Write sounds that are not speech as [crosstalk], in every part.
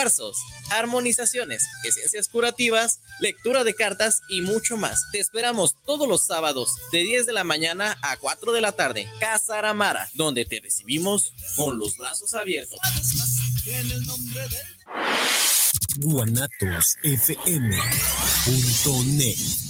cuarzos, armonizaciones, esencias curativas, lectura de cartas y mucho más. Te esperamos todos los sábados de 10 de la mañana a 4 de la tarde. Casa Aramara, donde te recibimos con los brazos abiertos. guanatosfm.net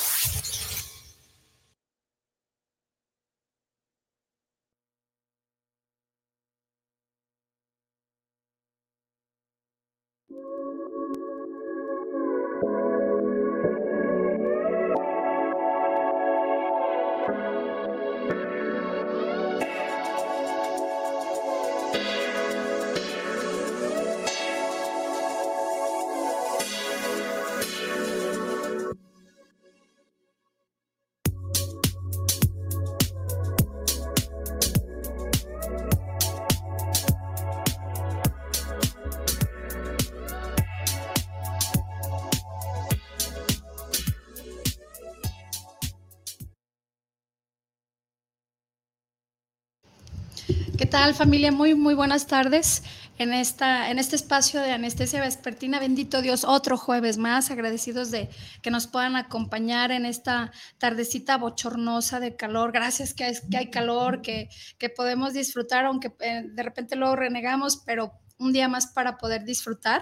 tal familia? Muy, muy buenas tardes. En, esta, en este espacio de anestesia vespertina, bendito Dios, otro jueves más, agradecidos de que nos puedan acompañar en esta tardecita bochornosa de calor. Gracias que hay, que hay calor, que, que podemos disfrutar, aunque eh, de repente luego renegamos, pero un día más para poder disfrutar.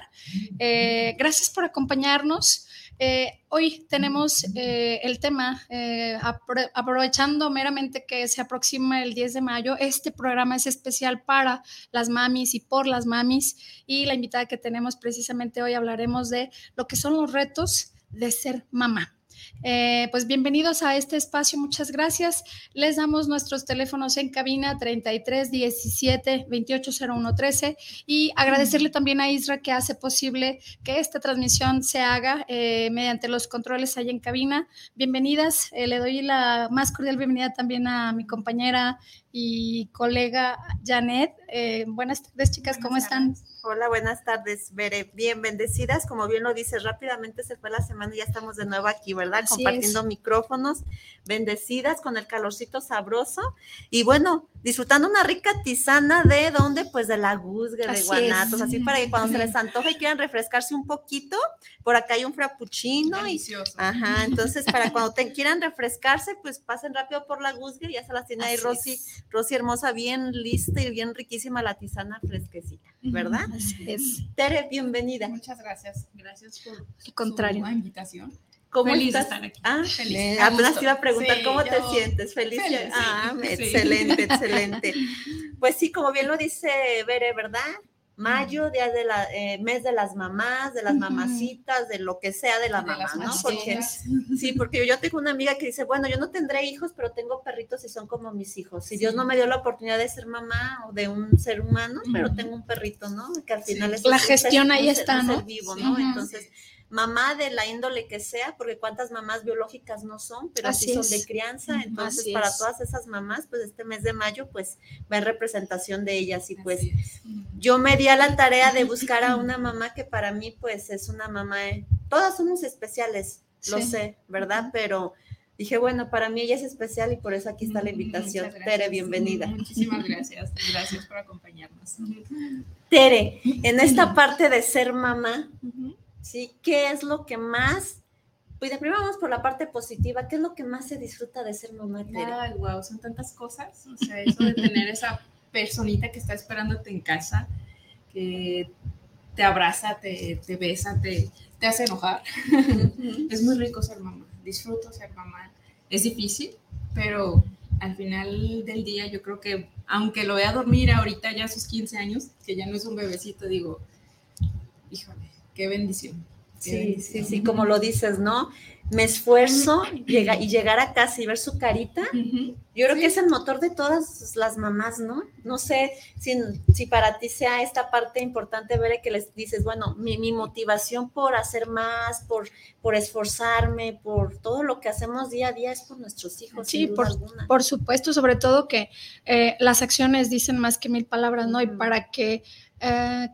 Eh, gracias por acompañarnos. Eh, hoy tenemos eh, el tema, eh, aprovechando meramente que se aproxima el 10 de mayo, este programa es especial para las mamis y por las mamis y la invitada que tenemos precisamente hoy hablaremos de lo que son los retos de ser mamá. Eh, pues bienvenidos a este espacio, muchas gracias. Les damos nuestros teléfonos en cabina 33 17 28 01 13 y agradecerle también a Isra que hace posible que esta transmisión se haga eh, mediante los controles ahí en cabina. Bienvenidas, eh, le doy la más cordial bienvenida también a mi compañera y colega Janet. buenas tardes, chicas, ¿cómo están? Hola, buenas tardes, Bere. Bien, bendecidas, como bien lo dices, rápidamente se fue la semana y ya estamos de nuevo aquí, ¿verdad? Compartiendo micrófonos, bendecidas con el calorcito sabroso y bueno, disfrutando una rica tisana de dónde, pues de la guzga, de guanatos, así para que cuando se les [laughs] antoje y quieran refrescarse un poquito, por acá hay un frappuccino. Delicioso. Y, ajá, [laughs] entonces para cuando te quieran refrescarse, pues pasen rápido por la guzga y ya se las tiene ahí Rosy, Rosy hermosa, bien lista y bien riquísima la tisana fresquecita, ¿verdad? Así es. Tere, bienvenida. Muchas gracias. Gracias por su contrario. invitación. ¿Cómo feliz estás? estar aquí. Ah, feliz. Apenas te iba a preguntar Sí, cómo te sientes. Feliz. feliz, ah, sí. excelente, excelente. Pues sí, como bien lo dice Bere, ¿verdad? Mayo, día de la, eh, mes de las mamás, de las mamacitas, de lo que sea de la De mamá, ¿no? Porque, sí, porque yo tengo una amiga que dice, bueno, yo no tendré hijos, pero tengo perritos y son como mis hijos. Si Dios no me dio la oportunidad de ser mamá o de un ser humano, pero tengo un perrito, ¿no? Que al Sí. final es La ser- gestión ahí ser- está, ser vivo, Sí. ¿no? Entonces, mamá de la índole que sea, porque cuántas mamás biológicas no son, pero Así sí son es. de crianza. Entonces, así para es. todas esas mamás, pues este mes de mayo, pues va en representación de ellas. Y pues yo me di a la tarea de buscar a una mamá que para mí, pues es una mamá, eh, todas somos especiales, lo sé, ¿verdad? Pero dije, bueno, para mí ella es especial y por eso aquí está la invitación. Tere, bienvenida. Muchísimas gracias. Gracias por acompañarnos. Tere, en esta parte de ser mamá, ¿sí? ¿Qué es lo que más, pues de primero vamos por la parte positiva, ¿qué es lo que más se disfruta de ser mamá? Ay, wow, son tantas cosas. O sea, eso de tener esa personita que está esperándote en casa, que te abraza, te, te besa, te, te hace enojar. es muy rico ser mamá. Disfruto ser mamá. Es difícil, pero al final del día yo creo que, aunque lo vea dormir ahorita ya a sus 15 años, que ya no es un bebecito, digo, híjole, qué bendición. qué Sí, sí, bendición. sí, como lo dices, ¿no? me esfuerzo llega, y llegar a casa y ver su carita, yo creo que es el motor de todas las mamás, ¿no? No sé si, si para ti sea esta parte importante, ver que les dices, bueno, mi, mi, motivación por hacer más, por, por esforzarme, por todo lo que hacemos día a día es por nuestros hijos. Sí, por, por, supuesto, sobre todo que eh, las acciones dicen más que mil palabras, ¿no? Y para que eh,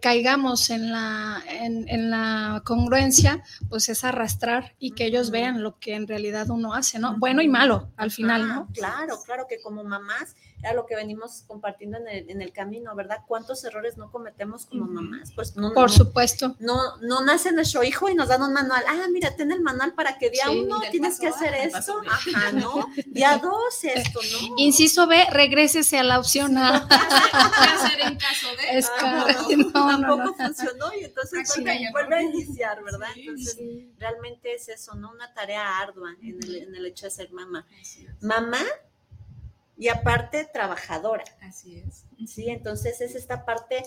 caigamos en la, en, la congruencia, pues es arrastrar y que ellos vean lo que en realidad uno hace, ¿no? Bueno y malo al final, ¿no? Claro, claro que como mamás era lo que venimos compartiendo en el, en el camino, ¿verdad? ¿Cuántos errores no cometemos como mamás? Pues no, Por supuesto. No, no nace nuestro hijo y nos dan un manual. Ah, mira, ten el manual para que día uno tienes que hacer esto. Ajá, ¿no? [laughs] Día dos esto, ¿no? Inciso B, regrésese a la opción A. ¿Qué hacer en caso de? Es [laughs] no, tampoco funcionó y entonces vuelve, a iniciar, ¿verdad? entonces, realmente es eso, ¿no? Una tarea ardua en el, en el hecho de ser mamá. Mamá y aparte trabajadora. Así es. Sí, entonces es esta parte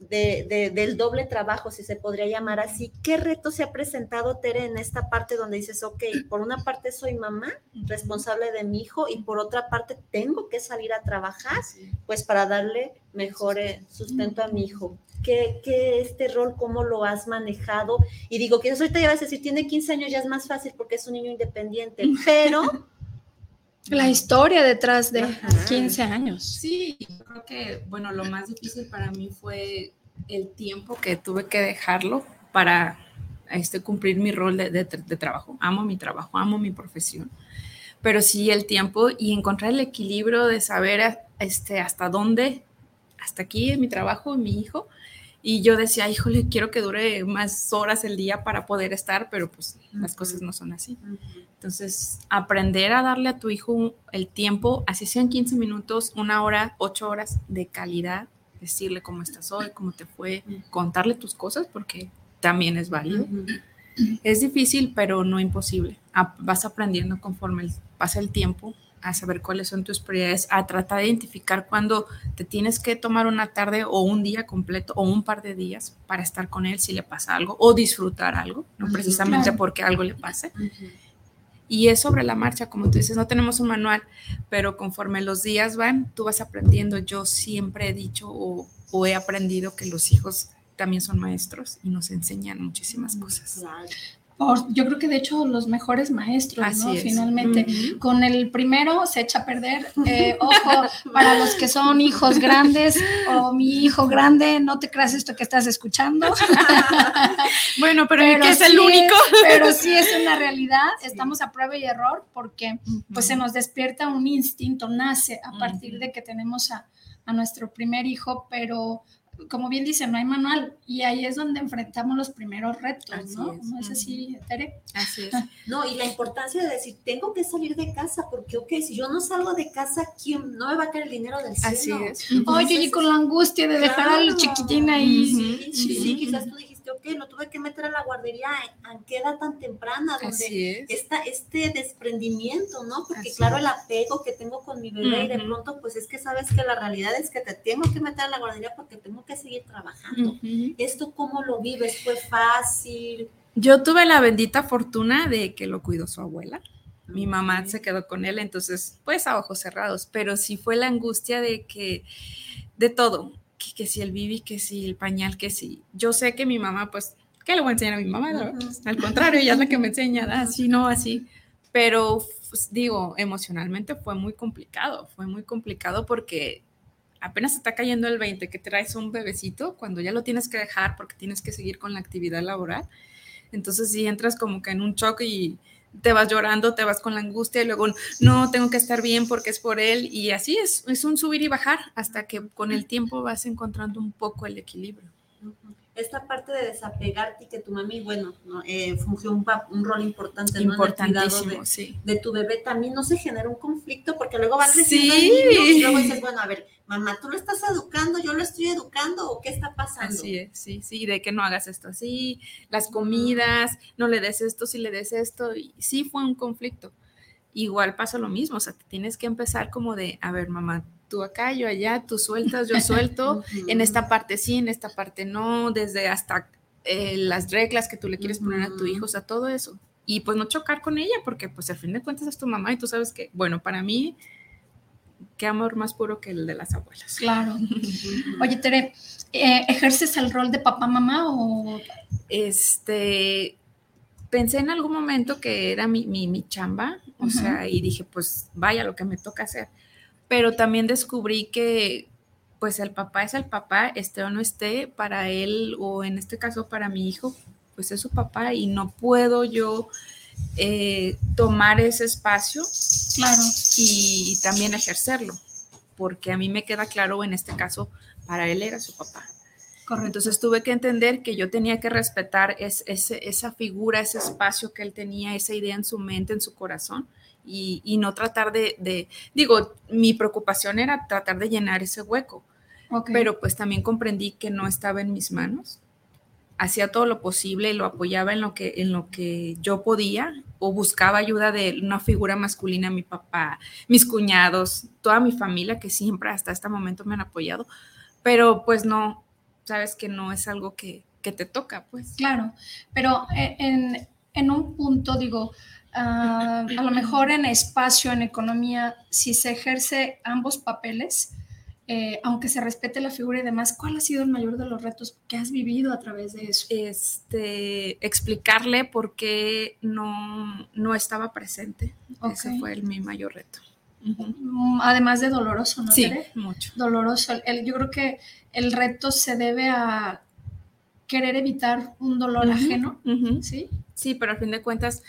de, del doble trabajo, si se podría llamar así. ¿Qué reto se ha presentado, Tere, en esta parte donde dices, ok, por una parte soy mamá, responsable de mi hijo, y por otra parte tengo que salir a trabajar, pues para darle mejor eh, sustento a mi hijo? ¿Qué, ¿Qué, este rol, cómo lo has manejado? Y digo que ahorita ya vas a decir, tiene 15 años, ya es más fácil porque es un niño independiente, [laughs] pero la historia detrás de 15 años. Sí, creo que, bueno, lo más difícil para mí fue el tiempo que tuve que dejarlo para este, cumplir mi rol de, de, trabajo. Amo mi trabajo, amo mi profesión, pero sí el tiempo y encontrar el equilibrio de saber este, hasta dónde, hasta aquí en mi trabajo, mi hijo, y yo decía, híjole, quiero que dure más horas el día para poder estar, pero pues las cosas no son así. Entonces, aprender a darle a tu hijo el tiempo, así sean 15 minutos, una hora, ocho horas de calidad, decirle cómo estás hoy, cómo te fue, contarle tus cosas, porque también es válido. Es difícil, pero no imposible. Vas aprendiendo conforme pasa el tiempo a saber cuáles son tus prioridades, a tratar de identificar cuándo te tienes que tomar una tarde o un día completo o un par de días para estar con él si le pasa algo o disfrutar algo, no precisamente porque algo le pase. Y es sobre la marcha, como tú dices, no tenemos un manual, pero conforme los días van, tú vas aprendiendo. Yo siempre he dicho o, o he aprendido que los hijos también son maestros y nos enseñan muchísimas cosas yo creo que de hecho los mejores maestros, ¿no? Finalmente, con el primero se echa a perder. [laughs] Eh, ojo, para los que son hijos grandes o mi hijo grande, no te creas esto que estás escuchando. [laughs] bueno, pero, que es el único. [laughs] pero sí es una realidad. Estamos a prueba y error porque pues se nos despierta un instinto, nace a partir de que tenemos a, a nuestro primer hijo, pero como bien dice, no hay manual y ahí es donde enfrentamos los primeros retos, ¿no? ¿No es así, Tere? Así es. [laughs] No, y la importancia de decir, tengo que salir de casa porque, ok, si yo no salgo de casa, ¿quién no me va a caer el dinero del cielo? Así es. Oye, y con la angustia de dejar al chiquitín ahí. Sí, sí, sí, quizás tú dijiste, ok, lo tuve que meter a la guardería, ¿a qué edad tan temprana? Donde está este desprendimiento, ¿no? Porque claro, el apego que tengo con mi bebé y de pronto, pues es que sabes que la realidad es que te tengo que meter a la guardería porque tengo que seguir trabajando. ¿Esto cómo lo vives? ¿Fue fácil? Yo tuve la bendita fortuna de que lo cuidó su abuela. Mi mamá se quedó con él, entonces, pues a ojos cerrados, pero sí fue la angustia de que, de todo, que, si el bibi, que si el pañal, que si. Yo sé que mi mamá, pues, ¿qué le voy a enseñar a mi mamá? Al contrario, ella es la que me enseña, así, no, así. Pero, pues, digo, emocionalmente fue muy complicado, fue muy complicado porque apenas está cayendo el 20 que traes un bebecito, cuando ya lo tienes que dejar porque tienes que seguir con la actividad laboral. Entonces, si entras como que en un choque y te vas llorando, te vas con la angustia y luego, no, tengo que estar bien porque es por él. Y así es, es un subir y bajar hasta que con el tiempo vas encontrando un poco el equilibrio esta parte de desapegarte y que tu mami, bueno, eh, fungió un, un, rol importante ¿no? en de, sí. de, tu bebé, también no se genera un conflicto porque luego va creciendo sí. el y luego dices, bueno, a ver, mamá, tú lo estás educando, yo lo estoy educando o qué está pasando. Así es, sí, sí, de que no hagas esto así, las comidas, no le des esto, si le des esto, y sí fue un conflicto. Igual pasa lo mismo, o sea, tienes que empezar como de, a ver, mamá, tú acá, yo allá, tú sueltas, yo suelto, [laughs] en esta parte sí, en esta parte no, desde hasta eh, las reglas que tú le quieres poner a tu hijo, o sea, todo eso. y pues no chocar con ella, porque pues al fin de cuentas es tu mamá y tú sabes que, bueno, para mí, qué amor más puro que el de las abuelas. Claro. [laughs] Oye, Tere, eh, ¿ejerces el rol de papá, mamá o...? Este, pensé en algún momento que era mi, mi, chamba, o sea, y dije, pues vaya lo que me toca hacer. Pero también descubrí que, pues el papá es el papá, esté o no esté, para él, o en este caso para mi hijo, pues es su papá y no puedo yo eh, tomar ese espacio claro. y, también ejercerlo, porque a mí me queda claro, en este caso, para él era su papá. Correcto. Entonces tuve que entender que yo tenía que respetar esa figura, ese espacio que él tenía, esa idea en su mente, en su corazón, y, no tratar de, digo, mi preocupación era tratar de llenar ese hueco, pero pues también comprendí que no estaba en mis manos hacía todo lo posible, lo apoyaba en lo que, en lo que yo podía o buscaba ayuda de una figura masculina, mi papá, mis cuñados, toda mi familia que siempre hasta este momento me han apoyado, pero pues no, sabes que no es algo que, te toca, pues. Claro, pero en, en un punto digo, ah, a lo mejor en espacio, en economía, si se ejerce ambos papeles, eh, aunque se respete la figura y demás, ¿cuál ha sido el mayor de los retos que has vivido a través de eso? Este, explicarle por qué no, no estaba presente. Ese fue el, mi mayor reto. Además de doloroso, ¿no? Sí, mucho. Doloroso. yo creo que el reto se debe a querer evitar un dolor ajeno, ¿sí? Sí, pero al fin de cuentas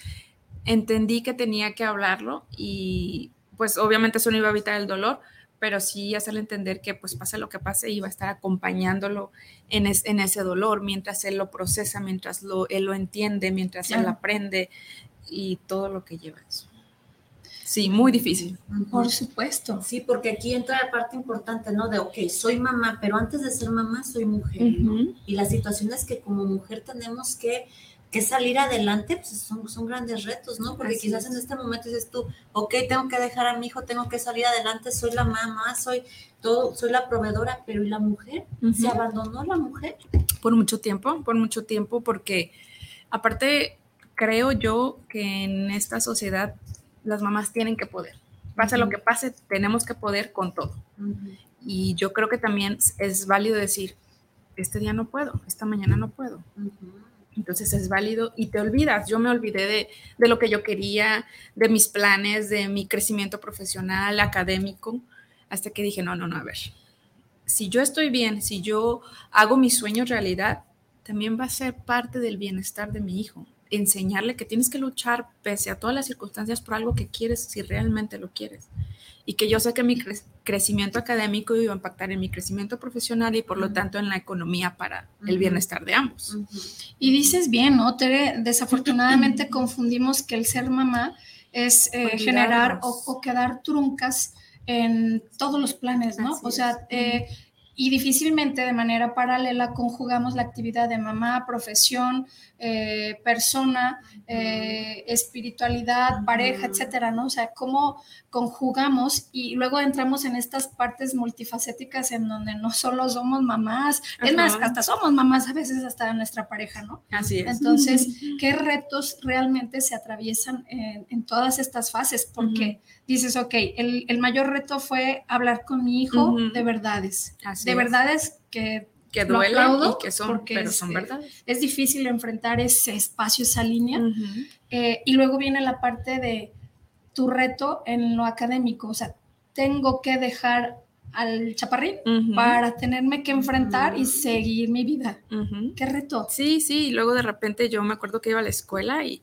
entendí que tenía que hablarlo y pues obviamente eso no iba a evitar el dolor, pero sí hacerle entender que pues pase lo que pase, iba a estar acompañándolo en, en ese dolor mientras él lo procesa, mientras lo, él lo entiende, mientras él aprende y todo lo que lleva eso. Sí, muy difícil. Por supuesto. Sí, porque aquí entra la parte importante, ¿no? De, ok, soy mamá, pero antes de ser mamá soy mujer, ¿no? Y las situaciones que como mujer tenemos que que salir adelante, pues son, son grandes retos, ¿no? Porque quizás en este momento dices tú, ok, tengo que dejar a mi hijo, tengo que salir adelante, soy la mamá, soy todo, soy la proveedora, pero ¿y la mujer? ¿Se abandonó la mujer? Por mucho tiempo, por mucho tiempo, porque aparte creo yo que en esta sociedad las mamás tienen que poder. Pase lo que pase, tenemos que poder con todo. Y yo creo que también es válido decir, este día no puedo, esta mañana no puedo. Entonces es válido y te olvidas. Yo me olvidé de, de, lo que yo quería, de mis planes, de mi crecimiento profesional, académico, hasta que dije, no, no, no, a ver, si yo estoy bien, si yo hago mi sueño realidad, también va a ser parte del bienestar de mi hijo. Enseñarle que tienes que luchar pese a todas las circunstancias por algo que quieres, si realmente lo quieres y que yo sé que mi crecimiento académico iba a impactar en mi crecimiento profesional y por lo tanto en la economía para el bienestar de ambos. Y dices bien, ¿no, Tere? Desafortunadamente [clears throat] confundimos que el ser mamá es eh, generar o, quedar truncas en todos los planes, ¿no? o sea, eh, y difícilmente de manera paralela conjugamos la actividad de mamá, profesión, eh, persona, eh, espiritualidad, pareja, etcétera, ¿no? O sea, cómo conjugamos y luego entramos en estas partes multifacéticas en donde no solo somos mamás, es más, hasta somos mamás a veces hasta nuestra pareja, ¿no? Así es. Entonces, ¿qué retos realmente se atraviesan en, todas estas fases? Porque dices, ok, el, mayor reto fue hablar con mi hijo de verdades, de verdades que que duelen y que son, pero son verdad. Es difícil enfrentar ese espacio, esa línea. Eh, y luego viene la parte de tu reto en lo académico, o sea, tengo que dejar al chaparrín para tenerme que enfrentar y seguir mi vida. ¿Qué reto? Sí, sí, y luego de repente yo me acuerdo que iba a la escuela y,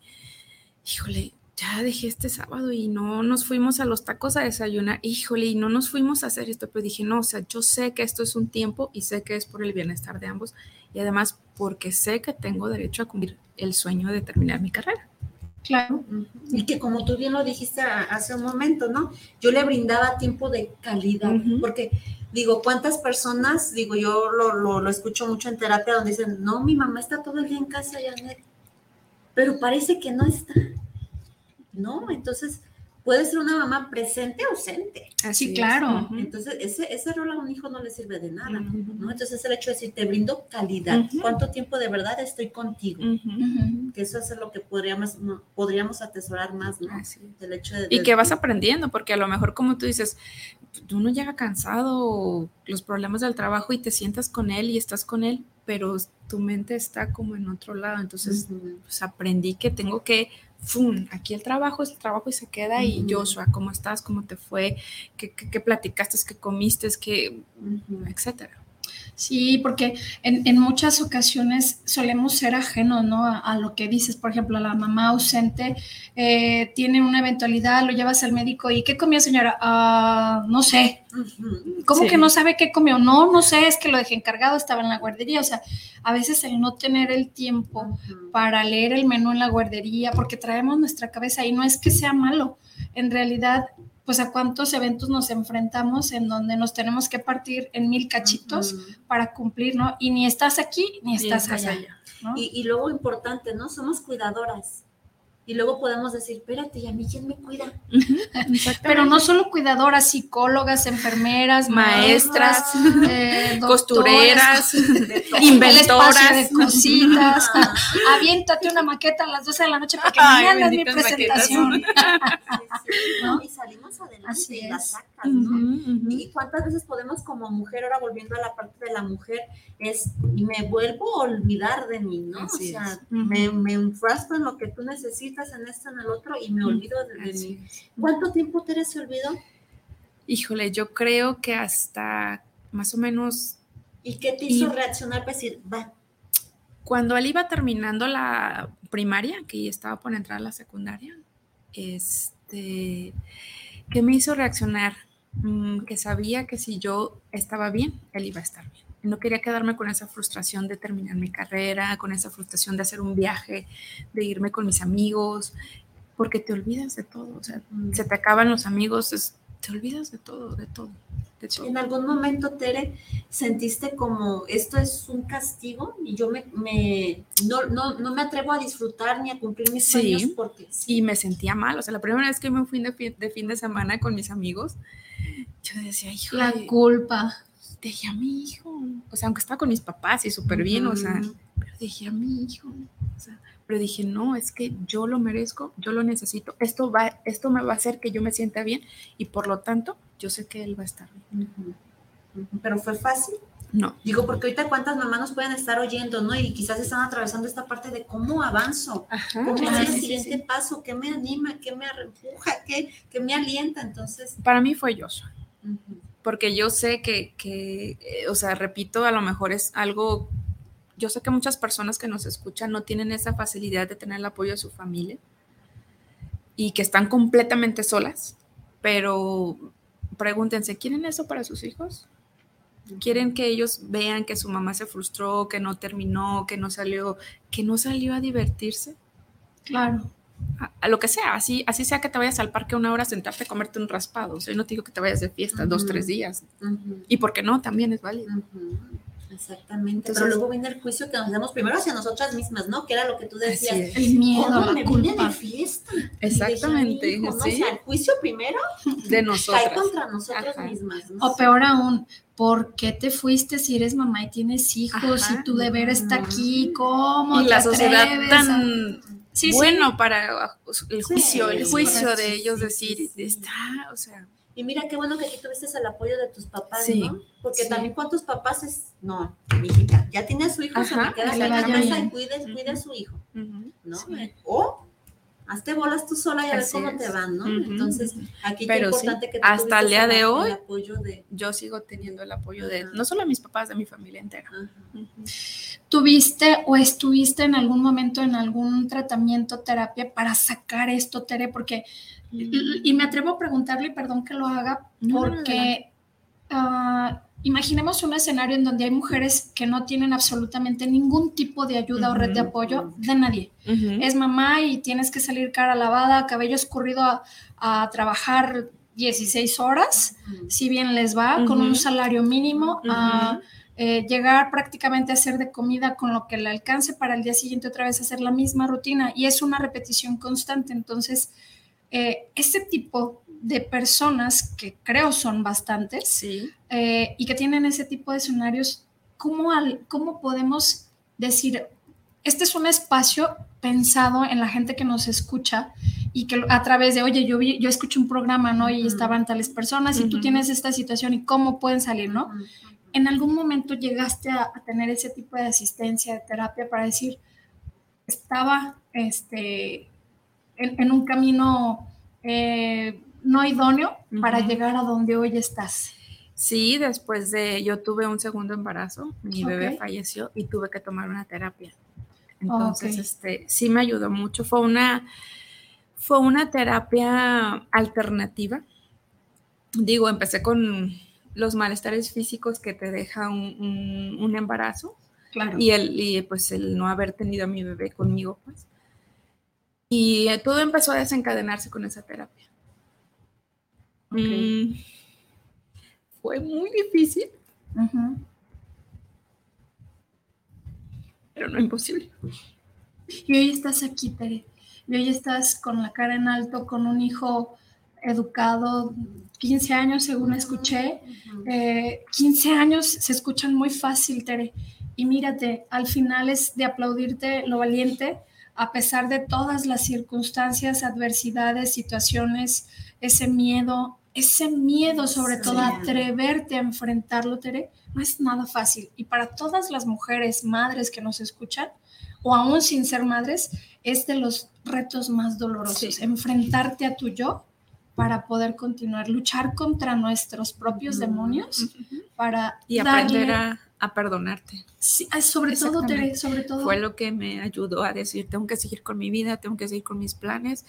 híjole, ya dejé este sábado y no nos fuimos a los tacos a desayunar, híjole, y no nos fuimos a hacer esto, pero dije, no, o sea, yo sé que esto es un tiempo y sé que es por el bienestar de ambos y además porque sé que tengo derecho a cumplir el sueño de terminar mi carrera. Claro. Y que como tú bien lo dijiste hace un momento, ¿no? Yo le brindaba tiempo de calidad, porque digo, ¿cuántas personas, digo, yo lo, lo, lo, escucho mucho en terapia donde dicen, no, mi mamá está todo el día en casa, Janet, pero parece que no está. ¿No? Entonces, puede ser una mamá presente o ausente. Así, claro. Entonces, ese, ese rol a un hijo no le sirve de nada, ¿no? Entonces, el hecho de decir, te brindo calidad, ¿cuánto tiempo de verdad estoy contigo? Que eso es lo que podríamos, podríamos atesorar más, ¿no? El hecho de, y que vas aprendiendo, porque a lo mejor, como tú dices, uno llega cansado, los problemas del trabajo y te sientas con él y estás con él, pero tu mente está como en otro lado. Entonces, pues aprendí que tengo que ¡fum! Aquí el trabajo es el trabajo y se queda. Y Joshua, ¿cómo estás? ¿Cómo te fue? ¿Qué, qué, platicaste? ¿Qué comiste? ¿Qué, etcétera? Sí, porque en, muchas ocasiones solemos ser ajenos ¿no? A, lo que dices. Por ejemplo, la mamá ausente eh, tiene una eventualidad, lo llevas al médico y ¿qué comió señora? Ah, no sé. ¿Cómo que no sabe qué comió? No, no sé, es que lo dejé encargado, estaba en la guardería. O sea, a veces el no tener el tiempo para leer el menú en la guardería, porque traemos nuestra cabeza y no es que sea malo. En realidad pues a cuántos eventos nos enfrentamos en donde nos tenemos que partir en mil cachitos para cumplir, ¿no? Y ni estás aquí ni estás, allá. Y, y, luego importante, ¿no? Somos cuidadoras y luego podemos decir, espérate, ¿y a mí quién me cuida? Pero no solo cuidadoras, psicólogas, enfermeras, maestras, eh, costureras, [laughs] inventoras. de cositas. [laughs] Aviéntate una maqueta a las 12 de la noche para que mañana es mi presentación. [laughs] Adelante Así y la sacas, ¿no? Y cuántas veces podemos como mujer, ahora volviendo a la parte de la mujer, es, me vuelvo a olvidar de mí, ¿no? o sea, me, me enfrasco en lo que tú necesitas en esto, en el otro y me olvido de, mí. ¿Cuánto tiempo te se olvidó? Híjole, yo creo que hasta más o menos... ¿Y qué te hizo reaccionar para decir, va? Cuando él iba terminando la primaria, que ya estaba por entrar a la secundaria, este, ¿qué me hizo reaccionar? Mm, que sabía que si yo estaba bien, él iba a estar bien no quería quedarme con esa frustración de terminar mi carrera, con esa frustración de hacer un viaje, de irme con mis amigos, porque te olvidas de todo, o sea, se te acaban los amigos, te olvidas de todo, de todo, En algún momento, Tere, sentiste como esto es un castigo y yo me, no, no, me atrevo a disfrutar ni a cumplir mis sueños porque sí. Y me sentía mal, o sea, la primera vez que me fui de fin de, fin de semana con mis amigos, yo decía, hijo, la culpa. dejé a mi hijo, o sea, aunque estaba con mis papás y súper bien, o sea, pero dejé a mi hijo, o sea, pero dije, no, es que yo lo merezco, yo lo necesito, esto, va, esto me va a hacer que yo me sienta bien y por lo tanto yo sé que él va a estar bien. Pero fue fácil. No. Digo, porque ahorita cuántas mamás nos pueden estar oyendo, ¿no? Y quizás están atravesando esta parte de cómo avanzo, cómo es el siguiente paso, qué me anima, qué me empuja, qué, qué, me alienta. Entonces. Para mí fue yo porque yo sé que, eh, o sea, repito, a lo mejor es algo, yo sé que muchas personas que nos escuchan no tienen esa facilidad de tener el apoyo de su familia y que están completamente solas, pero pregúntense, ¿quieren eso para sus hijos? ¿Quieren que ellos vean que su mamá se frustró, que no terminó, que no salió, que no salió a divertirse? Claro a, lo que sea, así, así sea que te vayas al parque una hora a sentarte a comerte un raspado, o sea, yo no te digo que te vayas de fiesta dos, tres días, y por qué no, también es válido. Exactamente, pero luego viene el juicio que nos damos primero hacia nosotras mismas, ¿no? Que era lo que tú decías. El miedo, la me culpa. de fiesta? Exactamente. ¿no? O sea, el juicio primero [laughs] de nosotras. Cae contra nosotras mismas. O peor aún, ¿por qué te fuiste si eres mamá y tienes hijos y tu deber está aquí? ¿Cómo? Y la sociedad tan bueno para el juicio, el juicio de ellos decir, está, o sea. Y mira qué bueno que aquí tuviste el apoyo de tus papás, ¿no? Porque también cuántos papás es, no, mi hijita, ya tiene a su hijo, se me queda en la casa y cuide, cuide a su hijo, ¿no? O hazte bolas tú sola y a ver cómo te van, ¿no? Entonces, aquí es importante que hasta el día de hoy, yo sigo teniendo el apoyo de, no solo a mis papás, de mi familia entera. ¿Tuviste o estuviste en algún momento en algún tratamiento, terapia para sacar esto, Tere? Porque, y, me atrevo a preguntarle, perdón que lo haga, porque... Ah, imaginemos un escenario en donde hay mujeres que no tienen absolutamente ningún tipo de ayuda o red de apoyo de nadie. Es mamá y tienes que salir cara lavada, cabello escurrido a, trabajar 16 horas, si bien les va, con un salario mínimo, a eh, llegar prácticamente a hacer de comida con lo que le alcance para el día siguiente otra vez hacer la misma rutina. Y es una repetición constante. Entonces, eh, este tipo de personas, que creo son bastantes, sí. Eh, y que tienen ese tipo de escenarios, ¿cómo, al, ¿cómo podemos decir, este es un espacio pensado en la gente que nos escucha y que a través de, oye, yo, vi, yo escuché un programa, ¿no? Y estaban tales personas y tú tienes esta situación y cómo pueden salir, ¿no? ¿En algún momento llegaste a, tener ese tipo de asistencia, de terapia para decir, estaba este, en, un camino eh, no idóneo para llegar a donde hoy estás? Sí, después de, yo tuve un segundo embarazo, mi bebé falleció y tuve que tomar una terapia. Entonces, este, sí me ayudó mucho. Fue una, fue una terapia alternativa. Digo, empecé con los malestares físicos que te deja un, embarazo. Y, el, y pues el no haber tenido a mi bebé conmigo, pues. Y todo empezó a desencadenarse con esa terapia. Mm, fue muy difícil. Pero no imposible. Y hoy estás aquí, Tere. Y hoy estás con la cara en alto, con un hijo educado, 15 años según escuché. 15 eh, años se escuchan muy fácil, Tere. Y mírate, al final es de aplaudirte lo valiente, a pesar de todas las circunstancias, adversidades, situaciones, ese miedo, ese miedo sobre todo, atreverte a enfrentarlo, Tere, no es nada fácil. Y para todas las mujeres, madres que nos escuchan, o aún sin ser madres, es de los retos más dolorosos, enfrentarte a tu yo para poder continuar, luchar contra nuestros propios demonios para y aprender a, perdonarte. Sí, sobre todo, Tere, sobre todo. Fue lo que me ayudó a decir, tengo que seguir con mi vida, tengo que seguir con mis planes,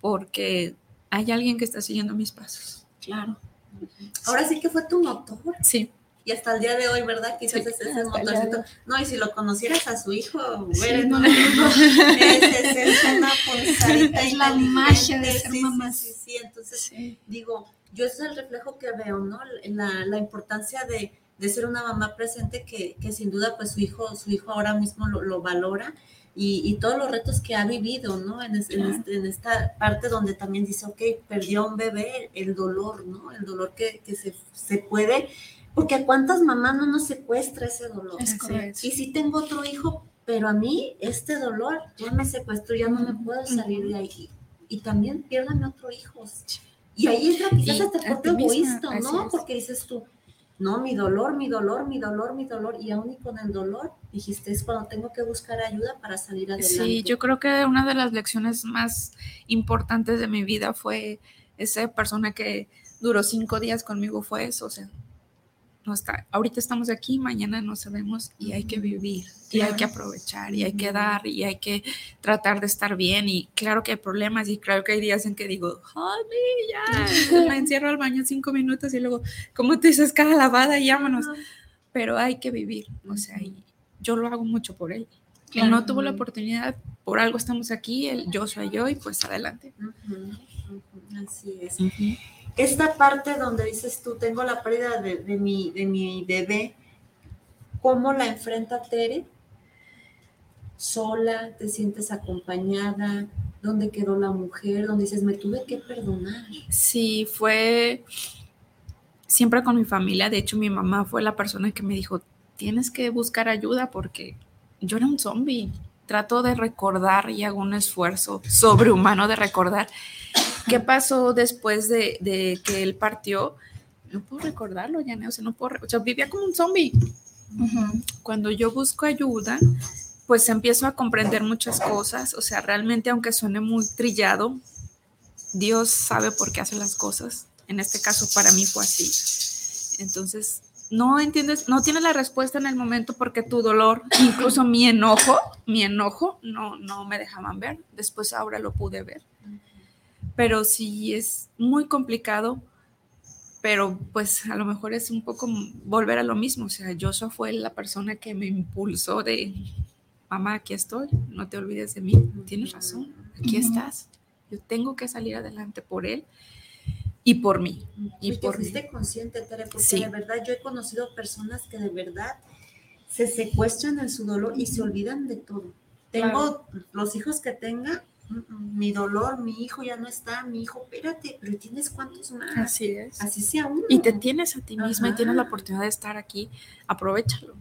porque hay alguien que está siguiendo mis pasos. Claro. Ahora sí que fue tu motor. Sí y hasta el día de hoy, ¿verdad? Quizás ese es motorcito. No, y si lo conocieras a su hijo, ver, no, es, una pulsadita [laughs] es la magia de ser mamá. Sí, sí, entonces digo, yo ese es el reflejo que veo, ¿no? La, la importancia de, de, ser una mamá presente que, que, sin duda pues su hijo, su hijo ahora mismo lo, lo valora. Y, y, todos los retos que ha vivido, ¿no? En, en, este, en, esta parte donde también dice, ok, perdió un bebé, el dolor, ¿no? El dolor que, que se, se puede porque a cuántas mamás no nos secuestra ese dolor. y si tengo otro hijo, pero a mí este dolor ya me secuestró, ya no me puedo salir de ahí. Y también pierdan otro hijo. Y ahí es quizás hasta el propio egoísta, ¿no? Porque dices tú, no, mi dolor, mi dolor, mi dolor, mi dolor, y aún y con el dolor, dijiste, es cuando tengo que buscar ayuda para salir adelante. Sí, yo creo que una de las lecciones más importantes de mi vida fue esa persona que duró cinco días conmigo, fue eso, o sea, no está, ahorita estamos aquí, mañana no sabemos y hay que vivir y hay que aprovechar y hay que dar y hay que tratar de estar bien y claro que hay problemas y claro que hay días en que digo, honey, ya, me encierro al baño cinco minutos y luego, como tú dices, cada lavada y vámonos, pero hay que vivir, o sea, yo lo hago mucho por él. Él no tuvo la oportunidad, por algo estamos aquí, el yo soy yo y pues adelante. Así es esta parte donde dices tú, tengo la pérdida de, mi, de mi bebé, ¿cómo la enfrenta Tere? Sola, te sientes acompañada, ¿dónde quedó la mujer? Donde dices, me tuve que perdonar. Sí, fue siempre con mi familia. De hecho, mi mamá fue la persona que me dijo, tienes que buscar ayuda porque yo era un zombie. Trato de recordar y hago un esfuerzo sobrehumano de recordar ¿Qué pasó después de, que él partió? No puedo recordarlo, ya no, o sea, no puedo, o sea, vivía como un zombie. Cuando yo busco ayuda, pues empiezo a comprender muchas cosas, o sea, realmente aunque suene muy trillado, Dios sabe por qué hace las cosas. En este caso para mí fue así. Entonces, no entiendes, no tienes la respuesta en el momento porque tu dolor, incluso mi enojo, mi enojo no, no me dejaban ver. Después ahora lo pude ver pero sí es muy complicado, pero pues a lo mejor es un poco volver a lo mismo, o sea, Joshua fue la persona que me impulsó de, mamá, aquí estoy, no te olvides de mí, tienes razón, aquí estás, yo tengo que salir adelante por él y por mí. Y, por fuiste consciente, Tere, porque de verdad yo he conocido personas que de verdad se secuestran en su dolor y se olvidan de todo. Tengo los hijos que tenga, mi dolor, mi hijo ya no está, mi hijo, espérate, pero tienes cuántos más. Así es. Así sea uno. Y te tienes a ti misma y tienes la oportunidad de estar aquí, aprovechalo.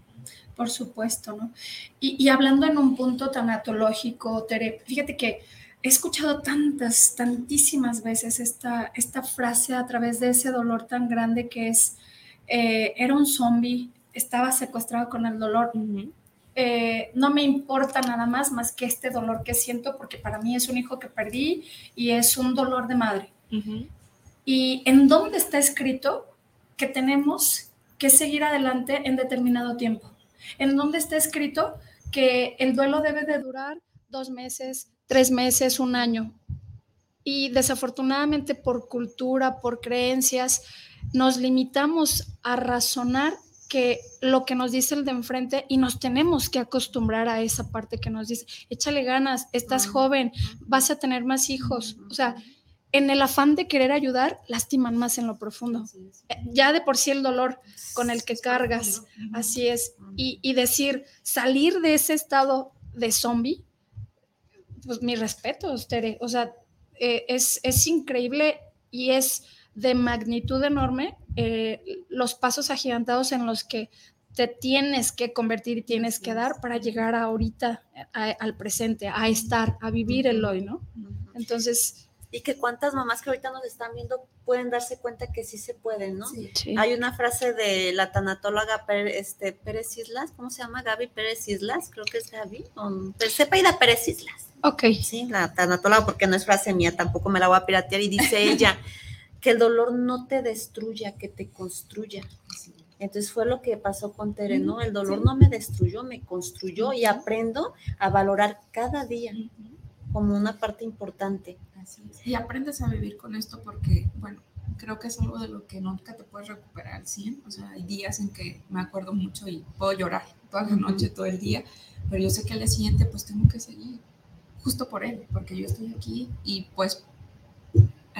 Por supuesto, ¿no? Y, y hablando en un punto tanatológico, Tere, fíjate que he escuchado tantas, tantísimas veces esta, esta frase a través de ese dolor tan grande que es, eh, era un zombie, estaba secuestrado con el dolor. Eh, no me importa nada más más que este dolor que siento porque para mí es un hijo que perdí y es un dolor de madre. ¿Y en dónde está escrito que tenemos que seguir adelante en determinado tiempo? ¿En dónde está escrito que el duelo debe de durar dos meses, tres meses, un año? Y desafortunadamente por cultura, por creencias, nos limitamos a razonar que lo que nos dice el de enfrente y nos tenemos que acostumbrar a esa parte que nos dice, échale ganas, estás joven, vas a tener más hijos. O sea, en el afán de querer ayudar, lastiman más en lo profundo. Eh, ya de por sí el dolor con el que cargas, así es. Y, decir, salir de ese estado de zombie, pues mi respeto, Tere. O sea, eh, es, es increíble y es de magnitud enorme eh, los pasos agigantados en los que te tienes que convertir y tienes que dar para llegar ahorita al presente, a estar, a vivir el hoy, ¿no? Entonces... Y que cuántas mamás que ahorita nos están viendo pueden darse cuenta que sí se pueden, ¿no? Hay una frase de la tanatóloga este, Pérez Islas, ¿cómo se llama? Gaby Pérez Islas, creo que es Gaby, o Sepaida Pérez Islas. Ok. Sí, la tanatóloga, porque no es frase mía, tampoco me la voy a piratear, y dice [laughs] ella, que el dolor no te destruya, que te construya. Entonces fue lo que pasó con Tere, ¿no? El dolor no me destruyó, me construyó y aprendo a valorar cada día como una parte importante. Y aprendes a vivir con esto porque, bueno, creo que es algo de lo que nunca te puedes recuperar al 100. O sea, hay días en que me acuerdo mucho y puedo llorar toda la noche, todo el día, pero yo sé que al día siguiente pues tengo que seguir, justo por él, porque yo estoy aquí y pues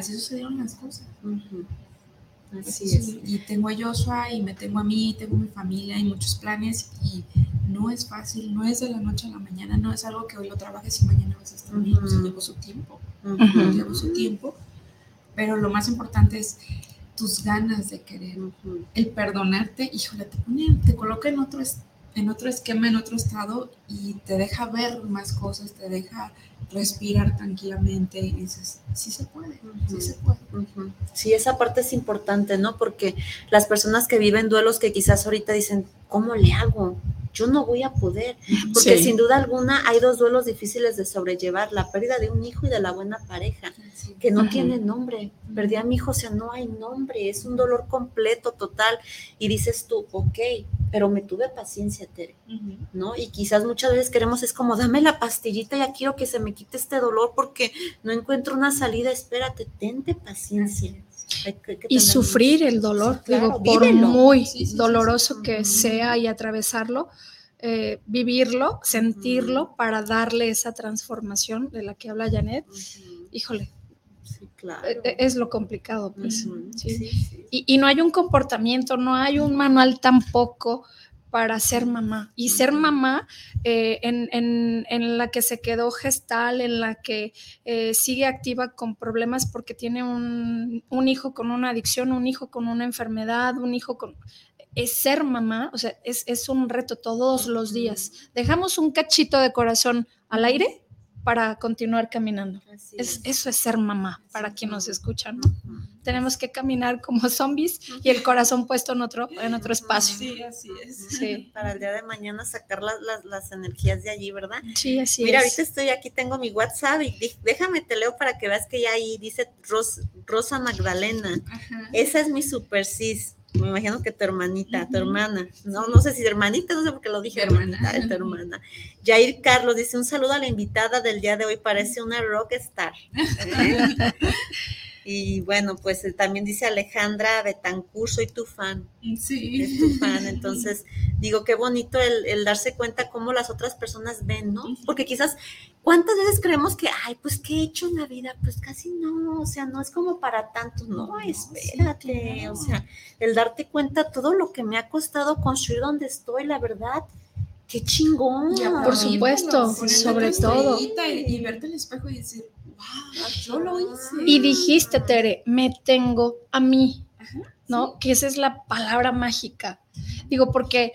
así sucedieron las cosas. Así es. Y tengo a Joshua y me tengo a mí, tengo mi familia y muchos planes y no es fácil, no es de la noche a la mañana, no es algo que hoy lo trabajes y mañana vas a estar bien, llevo su tiempo, llevo su tiempo, pero lo más importante es tus ganas de querer, el perdonarte, híjole, te, pone, te coloca en otro, en otro esquema, en otro estado y te deja ver más cosas, te deja respirar tranquilamente y dices, sí se puede, sí se puede. Sí, esa parte es importante, ¿no? Porque las personas que viven duelos que quizás ahorita dicen, ¿cómo le hago? Yo no voy a poder, porque sin duda alguna hay dos duelos difíciles de sobrellevar, la pérdida de un hijo y de la buena pareja, que no tiene nombre. Perdí a mi hijo, o sea, no hay nombre, es un dolor completo, total. Y dices tú, ok, pero me tuve paciencia, Tere, ¿no? Y quizás muchas veces queremos, es como, dame la pastillita, ya quiero que se me quite este dolor porque no encuentro una salida, espérate, tente paciencia. Y sufrir el dolor, digo, por muy doloroso que sea y atravesarlo, eh, vivirlo, sentirlo para darle esa transformación de la que habla Janet. Híjole, Claro. E, e, es lo complicado, pues. Y, no hay un comportamiento, no hay un manual tampoco para ser mamá. Y ser mamá eh, en, la que se quedó gestal, en la que eh, sigue activa con problemas porque tiene un, hijo con una adicción, un hijo con una enfermedad, un hijo con... Es ser mamá, o sea, es, es un reto todos los días. Dejamos un cachito de corazón al aire para continuar caminando. Es, eso es ser mamá, para quien nos escucha, ¿no? Tenemos que caminar como zombies y el corazón puesto en otro, en otro espacio. Sí, así es. Sí. [laughs] Para el día de mañana sacar las, las, energías de allí, ¿verdad? Sí, así Mira, es. ahorita estoy aquí, tengo mi WhatsApp y déjame te leo para que veas que ya ahí dice Rosa Magdalena. Esa es mi super cis me imagino que tu hermanita, tu hermana, no, no sé si hermanita, no sé por qué lo dije, hermanita, tu hermana. Jair Carlos dice, un saludo a la invitada del día de hoy, parece una rockstar. [laughs] Y bueno, pues eh, también dice Alejandra Betancur, soy tu fan. Sí. Es tu fan. Entonces, digo, qué bonito el, darse cuenta cómo las otras personas ven, ¿no? Porque quizás, ¿cuántas veces creemos que, ay, pues, ¿qué he hecho en la vida? Pues casi no, o sea, no es como para tanto. No, espérate. O sea, el darte cuenta todo lo que me ha costado construir donde estoy, la verdad qué chingón. Por supuesto, sobre todo. Y, verte el espejo y decir, wow, yo lo hice. Y dijiste, Tere, me tengo a mí, ¿no? Que esa es la palabra mágica. Digo, porque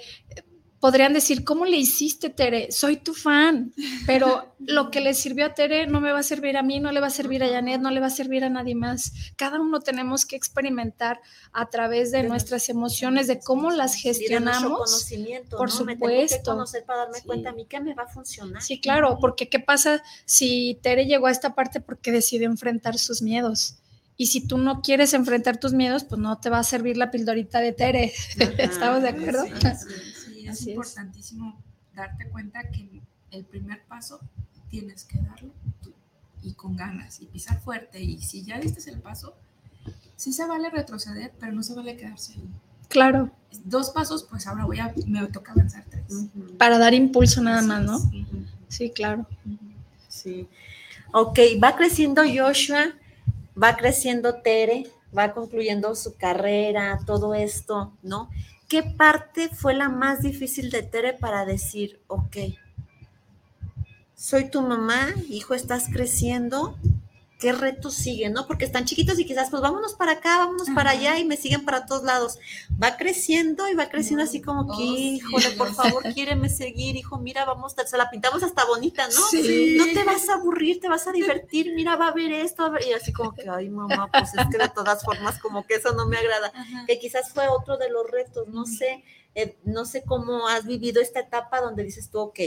podrían decir, ¿cómo le hiciste, Tere? Soy tu fan, pero [laughs] lo que le sirvió a Tere no me va a servir a mí, no le va a servir a Janet, no le va a servir a nadie más. Cada uno tenemos que experimentar a través de, nuestras emociones, de cómo las gestionamos. por supuesto. Me conocer para darme cuenta a mí que me va a funcionar. Sí, claro, porque ¿qué pasa si Tere llegó a esta parte porque decidió enfrentar sus miedos? Y si tú no quieres enfrentar tus miedos, pues no te va a servir la pildorita de Tere. [laughs] ¿Estamos de acuerdo? Es importantísimo darte cuenta que el primer paso tienes que darlo tú y con ganas y pisar fuerte. Y si ya diste el paso, sí se vale retroceder, pero no se vale quedarse ahí. Claro. Dos pasos, pues ahora voy a, me toca avanzar tres. Para dar impulso nada más, ¿no? Sí, claro. Sí. Ok, va creciendo Joshua, va creciendo Tere, va concluyendo su carrera, todo esto, ¿no? ¿Qué parte fue la más difícil de Tere para decir, ok, soy tu mamá, hijo, estás creciendo, qué reto sigue, ¿no? Porque están chiquitos y quizás, pues vámonos para acá, vámonos para allá y me siguen para todos lados. Va creciendo y va creciendo así como que, híjole, por [laughs] favor, quiéreme seguir, hijo, mira, vamos, se la pintamos hasta bonita, ¿no? Sí. No te vas a aburrir, te vas a divertir, mira, va a ver esto, y así como que, ay, mamá, pues es que de todas formas como que eso no me agrada, que quizás fue otro de los retos, no sé, eh, no sé cómo has vivido esta etapa donde dices tú, ok,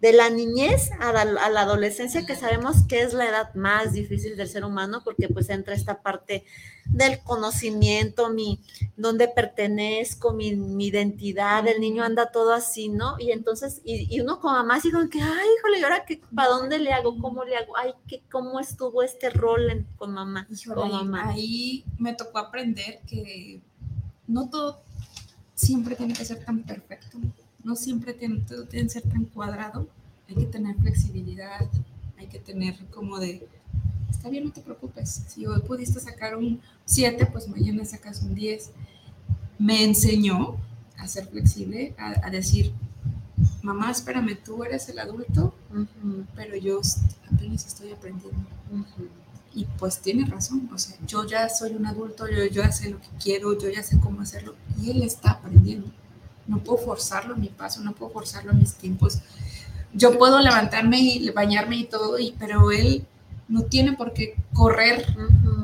de la niñez a la, adolescencia, que sabemos que es la edad más difícil del ser humano, porque pues entra esta parte del conocimiento, mi, dónde pertenezco, mi, identidad, el niño anda todo así, ¿no? Y entonces, y, uno como mamá así como que, ay, híjole, ¿y ahora qué, para dónde le hago? ¿Cómo le hago? Ay, ¿qué, ¿cómo estuvo este rol con mamá? mamá? Ahí me tocó aprender que no todo siempre tiene que ser tan perfecto no siempre tiene, todo tiene que ser tan cuadrado, hay que tener flexibilidad, hay que tener como de, está bien, no te preocupes, si hoy pudiste sacar un 7, pues mañana sacas un 10. Me enseñó a ser flexible, a, decir, mamá, espérame, tú eres el adulto, pero yo apenas estoy aprendiendo. Y pues tiene razón, o sea, yo ya soy un adulto, yo, yo ya sé lo que quiero, yo ya sé cómo hacerlo, y él está aprendiendo no puedo forzarlo a mi paso, no puedo forzarlo a mis tiempos. Yo puedo levantarme y bañarme y todo, y, pero él no tiene por qué correr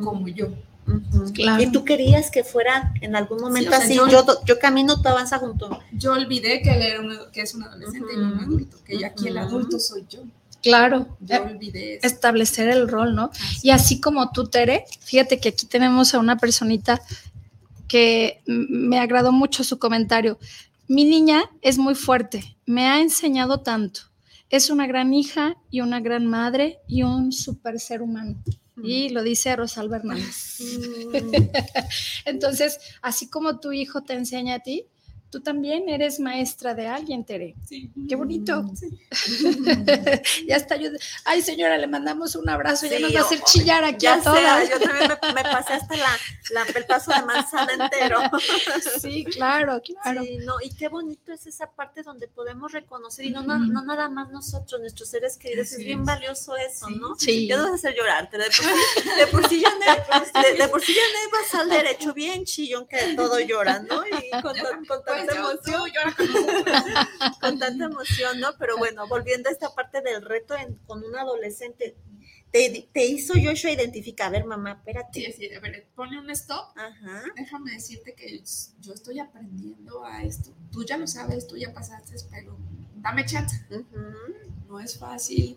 como yo. Y tú querías que fuera en algún momento así, yo, yo, camino, tú avanza junto. Yo olvidé que él era que es un adolescente y no un adulto, que ya aquí el adulto soy yo. Claro, yo olvidé establecer el rol, ¿no? Y así como tú, Tere, fíjate que aquí tenemos a una personita que me agradó mucho su comentario. Mi niña es muy fuerte, me ha enseñado tanto. Es una gran hija y una gran madre y un super ser humano. Y lo dice Rosalba Hernández. Mm. [laughs] [laughs] Entonces, así como tu hijo te enseña a ti, tú también eres maestra de alguien, Tere. Sí. Qué bonito. Mm, [laughs] ya está. Yo, ay, señora, le mandamos un abrazo. ya nos va a hacer chillar aquí a todas. yo también me, [laughs] pasé hasta la, el paso de manzana entero. [laughs] sí, claro, claro. Sí, no, y qué bonito es esa parte donde podemos reconocer, y no, no, nada más nosotros, nuestros seres queridos, es bien valioso eso, ¿no? Sí. Yo no sé hacer llorarte, de por, sí ya de, de, por sí ya no vas al derecho, bien chillón que todo llora, ¿no? Y con, con, con emoción. [laughs] con tanta emoción, ¿no? Pero bueno, volviendo a esta parte del reto con un adolescente, te, te, hizo Joshua identificar, a ver, mamá, espérate. Sí, sí, a ver, ponle un stop. Ajá. Déjame decirte que yo estoy aprendiendo a esto. Tú ya lo sabes, tú ya pasaste, pero dame chance. No es fácil.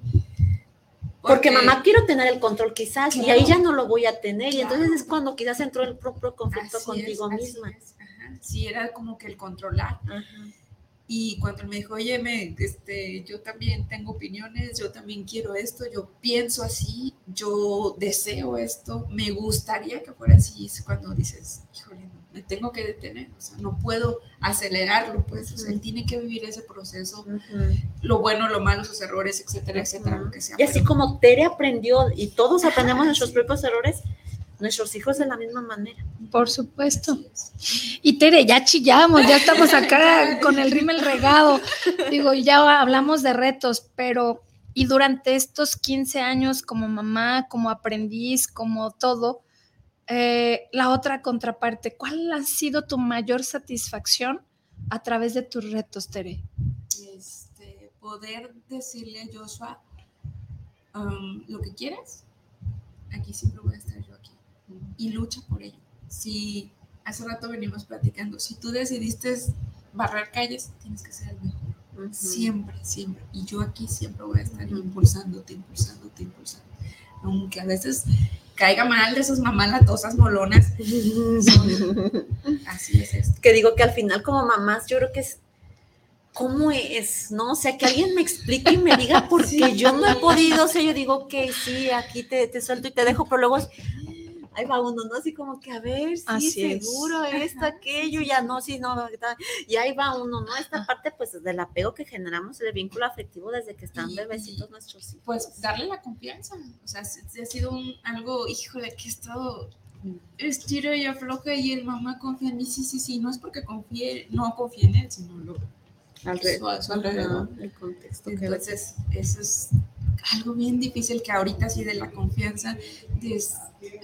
Porque, mamá quiero tener el control quizás y ahí ya no lo voy a tener y entonces es cuando quizás entró el propio conflicto contigo misma sí era como que el controlar. Y cuando me dijo, oye, me, este, yo también tengo opiniones, yo también quiero esto, yo pienso así, yo deseo esto, me gustaría que fuera así, es cuando dices, híjole, me tengo que detener, o sea, no puedo acelerarlo, pues, o sea, él tiene que vivir ese proceso, lo bueno, lo malo, sus errores, etcétera, etcétera, lo que sea. Y así como Tere aprendió, y todos aprendemos nuestros propios errores, nuestros hijos de la misma manera. Por supuesto. Y Tere, ya chillamos, ya estamos acá con el rímel regado. Digo, ya hablamos de retos, pero y durante estos 15 años como mamá, como aprendiz, como todo, eh, la otra contraparte, ¿cuál ha sido tu mayor satisfacción a través de tus retos, Tere? Este, poder decirle a Joshua um, lo que quieres, aquí siempre voy a estar yo. Y lucha por ello. Si hace rato venimos platicando, si tú decidiste barrer calles, tienes que ser el mejor. Siempre, siempre. Y yo aquí siempre voy a estar impulsándote, impulsándote, impulsándote. Aunque a veces caiga mal de sus mamás latosas molonas. [laughs] Así es esto. Que digo que al final como mamás yo creo que es ¿cómo es? ¿No? O sea, que alguien me explique y me diga [laughs] porque yo no he podido, o sea, yo digo, que sí, aquí te, te, suelto y te dejo, pero luego ahí va uno, ¿no? Así como que, a ver, sí, seguro, esto, aquello, ya no, sí, no, y ahí va uno, ¿no? Esta parte, pues, del apego que generamos, el vínculo afectivo desde que están bebecitos nuestros hijos. Pues, darle la confianza, o sea, ha sido un, algo, híjole, que he estado estiro y afloja y el mamá confía en mí, sí, sí, sí, no es porque confíe, no confíe en él, sino lo alrededor. el contexto. Entonces, eso es algo bien difícil que ahorita sí de la confianza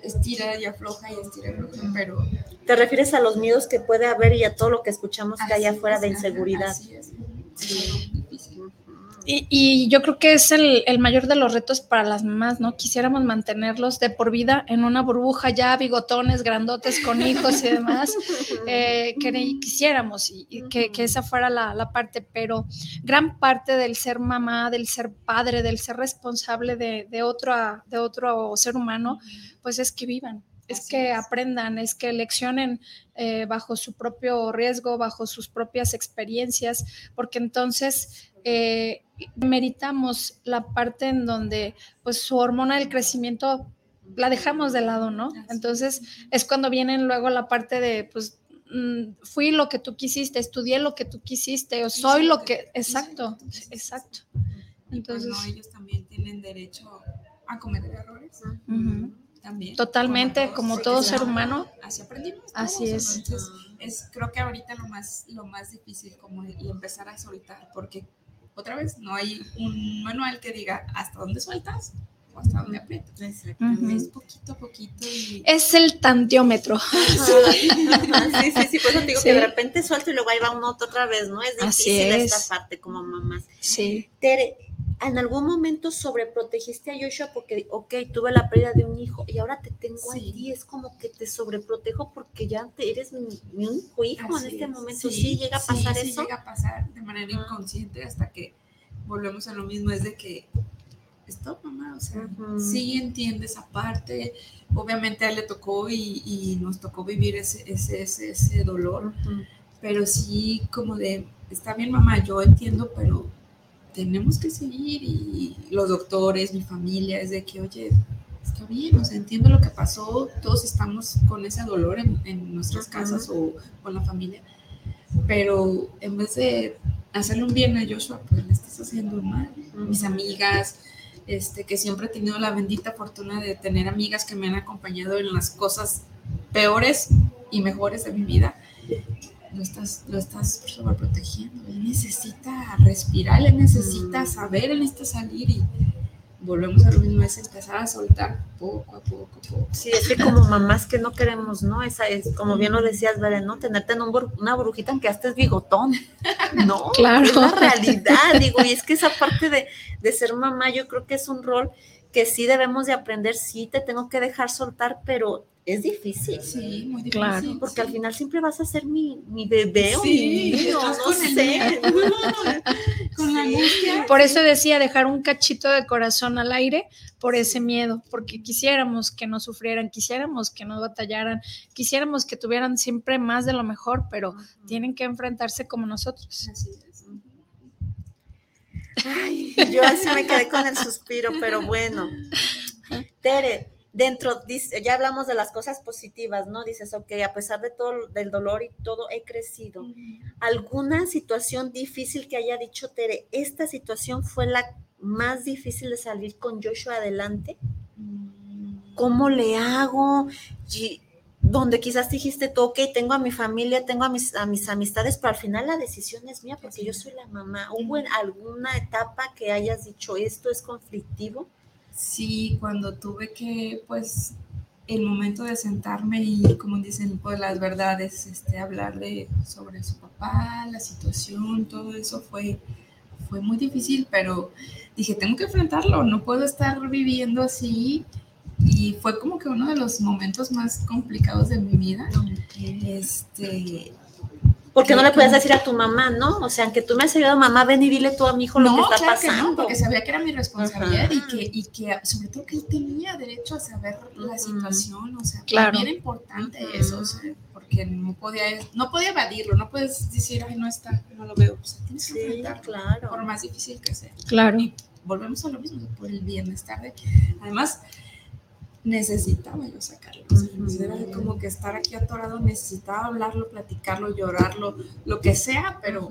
estira y afloja y estira y afloja, pero... ¿Te refieres a los miedos que puede haber y a todo lo que escuchamos que hay afuera de inseguridad? Así es. Y, yo creo que es el, mayor de los retos para las mamás, ¿no? Quisiéramos mantenerlos de por vida en una burbuja ya, bigotones, grandotes, con hijos y demás. [laughs] Eh, que quisiéramos y, que, esa fuera la, parte, pero gran parte del ser mamá, del ser padre, del ser responsable de, otro, de otro ser humano, pues es que vivan, es que aprendan, es que leccionen eh, bajo su propio riesgo, bajo sus propias experiencias, porque entonces eh, meritamos la parte en donde pues su hormona del crecimiento la dejamos de lado, ¿no? Entonces es cuando vienen luego la parte de pues mm, fui lo que tú quisiste, estudié lo que tú quisiste o soy lo que exacto, exacto. Entonces ellos también tienen derecho a cometer errores. También. Totalmente, como, todo ser humano. Así aprendimos. Así es. Entonces, es creo que ahorita lo más, lo más difícil como y empezar a soltar, porque otra vez, no hay un manual que diga hasta dónde sueltas o hasta dónde aprietas. Es poquito a poquito. Es el tantiómetro. sí, sí, sí, por eso digo que de repente suelto y luego ahí va uno otra vez, ¿no? Es difícil esta parte como mamás. Sí. Tere, en algún momento sobreprotegiste a Joshua porque, ok, tuve la pérdida de un hijo y ahora te tengo ahí, es como que te sobreprotejo porque ya te eres mi, único hijo en este momento. Sí, llega a pasar eso. Sí, llega a pasar de manera inconsciente hasta que volvemos a lo mismo, es de que, stop, mamá, o sea, sí entiende esa parte. Obviamente a él le tocó y, nos tocó vivir ese, ese, ese, dolor, pero sí como de, está bien, mamá, yo entiendo, pero tenemos que seguir y los doctores, mi familia, es de que, oye, está bien, o sea, entiendo lo que pasó, todos estamos con ese dolor en, nuestras casas o con la familia, pero en vez de hacerle un bien a Joshua, pues le estás haciendo mal. Mis amigas, este, que siempre he tenido la bendita fortuna de tener amigas que me han acompañado en las cosas peores y mejores de mi vida, lo estás, lo estás sobreprotegiendo. Él necesita respirar, él necesita mm. saber, él necesita salir y volvemos a lo mismo, es empezar a soltar poco a poco, poco. Sí, es que como mamás que no queremos, ¿no? Esa es, como bien lo decías, Beren, ¿no? Tenerte en un, una brujita en que hasta es bigotón, [laughs] ¿no? Claro. Es la realidad, digo, y es que esa parte de, de ser mamá yo creo que es un rol que sí debemos de aprender, sí te tengo que dejar soltar, pero es difícil. Sí, muy difícil. Claro. Porque al final siempre vas a ser mi, mi bebé o mi niño, no sé. [laughs] con la angustia. Por eso decía dejar un cachito de corazón al aire por ese miedo, porque quisiéramos que no sufrieran, quisiéramos que no batallaran, quisiéramos que tuvieran siempre más de lo mejor, pero tienen que enfrentarse como nosotros. Así es. Ay, [laughs] yo así me quedé con el suspiro, pero bueno. Tere, dentro, ya hablamos de las cosas positivas, ¿no? Dices, ok, a pesar de todo, del dolor y todo, he crecido. ¿Alguna situación difícil que haya dicho Tere, esta situación fue la más difícil de salir con Joshua adelante? Mm, ¿cómo le hago? Donde quizás dijiste tú, ok, tengo a mi familia, tengo a mis, a mis amistades, pero al final la decisión es mía porque yo soy la mamá. ¿Hubo en alguna etapa que hayas dicho esto es conflictivo? Sí, cuando tuve que, pues, el momento de sentarme y, como dicen, pues las verdades, este, hablar de, sobre su papá, la situación, todo eso fue, fue muy difícil, pero dije, tengo que enfrentarlo, no puedo estar viviendo así y fue como que uno de los momentos más complicados de mi vida. Este, porque no le puedes decir a tu mamá, ¿no? O sea, aunque tú me has ayudado, mamá, ven y dile tú a mi hijo lo que está pasando. no, porque sabía que era mi responsabilidad y que, y que, sobre todo que él tenía derecho a saber la situación, o sea, claro. bien importante eso, o sea, porque no podía, no podía evadirlo, no puedes decir, ay, no está, no lo veo, o sea, tienes que sí, claro. por más difícil que sea. Claro. Y volvemos a lo mismo, por el bienestar de, además, necesitaba yo sacarlo. era como que estar aquí atorado, necesitaba hablarlo, platicarlo, llorarlo, lo que sea, pero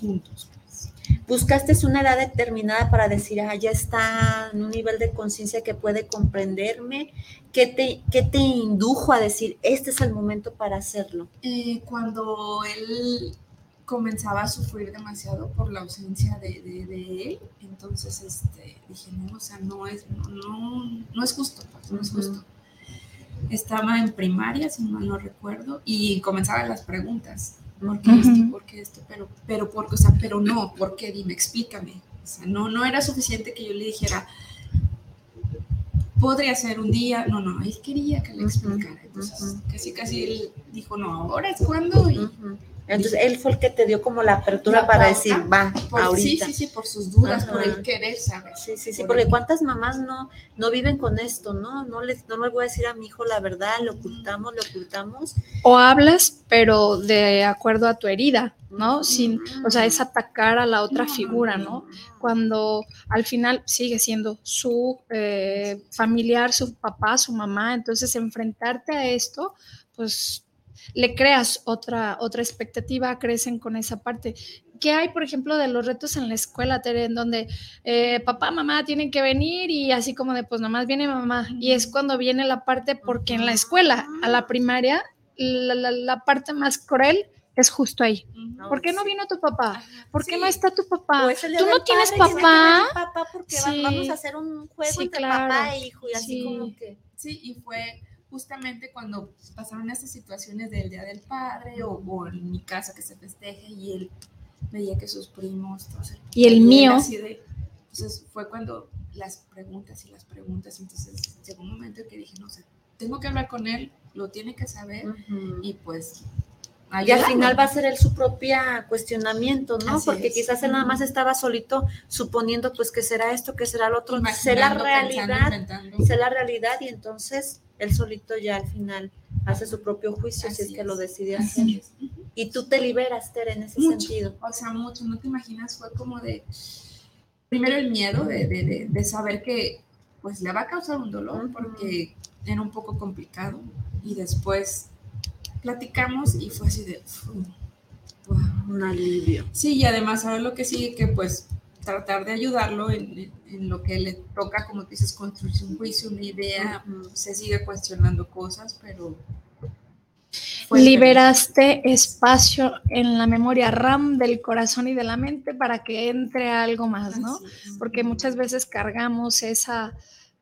juntos. Pues. ¿Buscaste una edad determinada para decir, ah, ya está en un nivel de conciencia que puede comprenderme? ¿Qué te, ¿Qué te indujo a decir, este es el momento para hacerlo? Eh, cuando él comenzaba a sufrir demasiado por la ausencia de, él. Entonces este, dije, no, o sea, no es, no, no, es justo, pues, no es justo. Estaba en primaria, si mal no recuerdo, y comenzaban las preguntas. ¿Por qué esto? ¿Por qué esto? Pero, pero, por, o sea, pero no, ¿por qué? Dime, explícame. O sea, no, no era suficiente que yo le dijera, podría ser un día, no, no, él quería que le explicara. Entonces, casi, casi él dijo, no, ahora es cuando. Y, entonces, él fue el que te dio como la apertura para decir, va, ahorita. Sí, sí, sí, por sus dudas, por el querer saber. Sí, sí, sí, porque cuántas mamás no, no viven con esto, ¿no? No les, no le voy a decir a mi hijo la verdad, lo ocultamos, lo ocultamos. O hablas, pero de acuerdo a tu herida, ¿no? Sin, o sea, es atacar a la otra figura, ¿no? Cuando al final sigue siendo su eh, familiar, su papá, su mamá, entonces enfrentarte a esto, pues le creas otra, otra expectativa, crecen con esa parte. ¿Qué hay, por ejemplo, de los retos en la escuela, Tere, en donde eh, papá, mamá tienen que venir y así como de, pues nomás viene mamá? Y es cuando viene la parte, porque en la escuela, a la primaria, la, parte más cruel es justo ahí. ¿Por qué no vino tu papá? ¿Por qué no está tu papá? Tú no tienes papá. papá porque vamos a hacer un juego entre papá e hijo y así como que. Sí, y fue justamente cuando pasaron estas situaciones del Día del Padre o, en mi casa que se festeje y él veía que sus primos... y el mío. entonces fue cuando las preguntas y las preguntas, entonces llegó un momento en que dije, no sé, tengo que hablar con él, lo tiene que saber y pues y al final va a ser él su propia cuestionamiento, ¿no? Porque quizás él nada más estaba solito suponiendo pues que será esto, que será lo otro, sé la realidad, sé la realidad y entonces él solito ya al final hace su propio juicio si es que lo decide hacer. Y tú te liberas, Tere, en ese sentido. O sea, mucho, no te imaginas, fue como de, primero el miedo de, de, de, saber que pues le va a causar un dolor porque era un poco complicado y después platicamos y fue así de, un alivio. Sí, y además ahora lo que sigue que pues tratar de ayudarlo en, lo que le toca, como dices, construir un juicio, una idea, se sigue cuestionando cosas, pero... Liberaste espacio en la memoria RAM del corazón y de la mente para que entre algo más, ¿no? Porque muchas veces cargamos esa...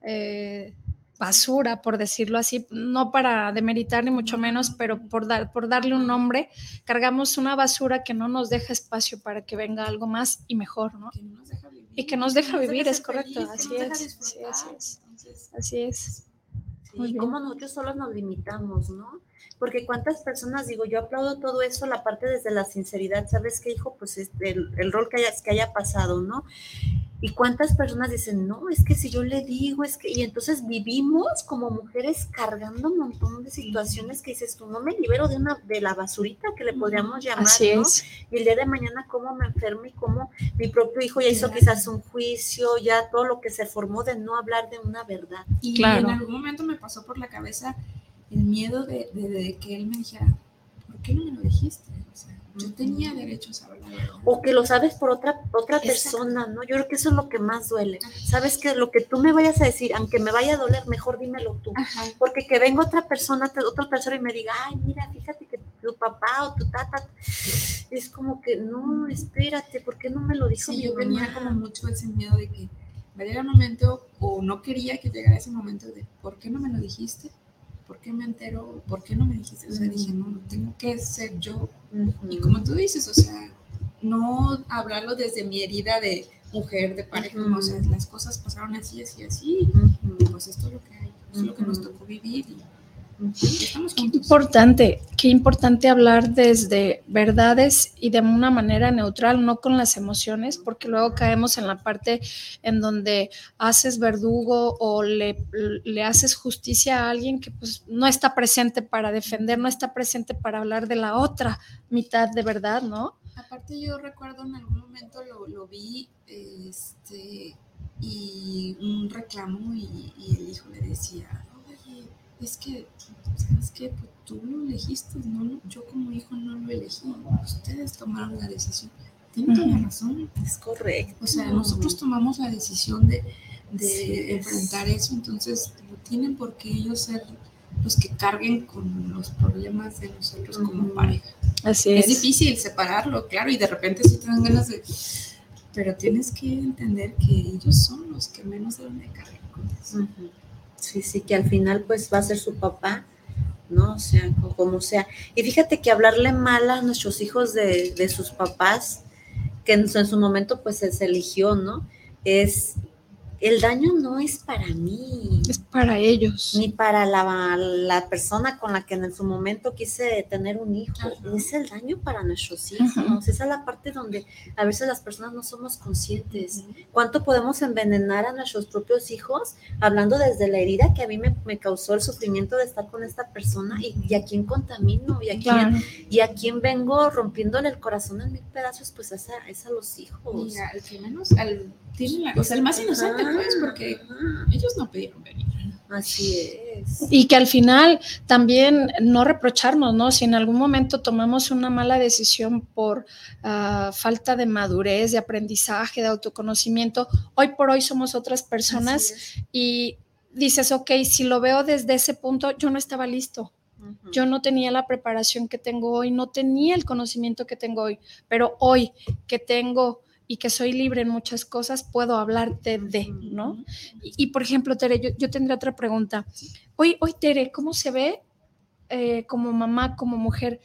Eh, basura, por decirlo así, no para demeritar ni mucho menos, pero por, dar, por darle un nombre, cargamos una basura que no nos deja espacio para que venga algo más y mejor, ¿no? y que nos deja vivir, es correcto, así, es, así es, así es. y cómo nosotros solos nos limitamos, ¿no? Porque cuántas personas, digo, yo aplaudo todo eso, la parte desde la sinceridad, ¿sabes qué, hijo? Pues este, el, el rol que haya, que haya pasado, ¿no? Y cuántas personas dicen, no, es que si yo le digo, es que, y entonces vivimos como mujeres cargando un montón de situaciones que dices, tú no me libero de una, de la basurita que le podríamos llamar, Así ¿no? Es. Y el día de mañana cómo me enfermo y cómo mi propio hijo ya hizo quizás un juicio, ya todo lo que se formó de no hablar de una verdad. Y en algún momento me pasó por la cabeza el miedo de, de, que él me dijera, ¿por qué no me lo dijiste? O sea, Yo tenía derecho a saber O que lo sabes por otra, otra persona, ¿no? Yo creo que eso es lo que más duele. Sabes que lo que tú me vayas a decir, aunque me vaya a doler, mejor dímelo tú. Porque que venga otra persona, otra persona y me diga, ay, mira, fíjate que tu papá o tu tata, es como que, no, espérate, ¿por qué no me lo dijo sí, yo tenía como mucho ese miedo de que me llega el momento, o no quería que llegara ese momento de, ¿por qué no me lo dijiste? ¿Por qué me entero? ¿Por qué no me dijiste? O sea, dije, no, tengo que ser yo. Y como tú dices, o sea, no hablarlo desde mi herida de mujer, de pareja, o sea, las cosas pasaron así, así, así, pues esto es lo que hay, es lo que nos tocó vivir. Y, Qué importante, qué importante hablar desde verdades y de una manera neutral, no con las emociones, porque luego caemos en la parte en donde haces verdugo o le, le haces justicia a alguien que pues no está presente para defender, no está presente para hablar de la otra mitad de verdad, ¿no? Aparte yo recuerdo en algún momento lo, lo vi, este, y un reclamo y, y el hijo le decía, es que, ¿sabes qué? Pues tú lo elegiste, no, yo como hijo no lo elegí, ustedes tomaron la decisión. Tienen toda la razón. Es correcto. O sea, nosotros tomamos la decisión de, de enfrentar eso, entonces no tienen por qué ellos ser los que carguen con los problemas de nosotros como pareja. Así es. Es difícil separarlo, claro, y de repente sí te dan ganas de... Pero tienes que entender que ellos son los que menos deben de cargar con eso. Sí, sí, que al final pues va a ser su papá, ¿no? O sea, como sea. Y fíjate que hablarle mal a nuestros hijos de, de sus papás, que en su, en su momento pues se eligió, ¿no? Es el daño no es para mí. Es para ellos. Ni para la, la persona con la que en su momento quise tener un hijo. Es el daño para nuestros hijos. Esa es la parte donde a veces las personas no somos conscientes. ¿Cuánto podemos envenenar a nuestros propios hijos? Hablando desde la herida que a mí me, me causó el sufrimiento de estar con esta persona y, a quién contamino y a quién, y a quién vengo rompiéndole el corazón en mil pedazos, pues es a, es a los hijos. Mira, al menos, al tienen la cosa, el más inocente, pues, porque ellos no pidieron venir. Así es. Y que al final también no reprocharnos, ¿no? Si en algún momento tomamos una mala decisión por uh, falta de madurez, de aprendizaje, de autoconocimiento, hoy por hoy somos otras personas y dices, ok, si lo veo desde ese punto, yo no estaba listo. Yo no tenía la preparación que tengo hoy, no tenía el conocimiento que tengo hoy, pero hoy que tengo y que soy libre en muchas cosas, puedo hablarte de, ¿no? Y, por ejemplo, Tere, yo, yo, tendré otra pregunta. Hoy, hoy Tere, ¿cómo se ve eh, como mamá, como mujer?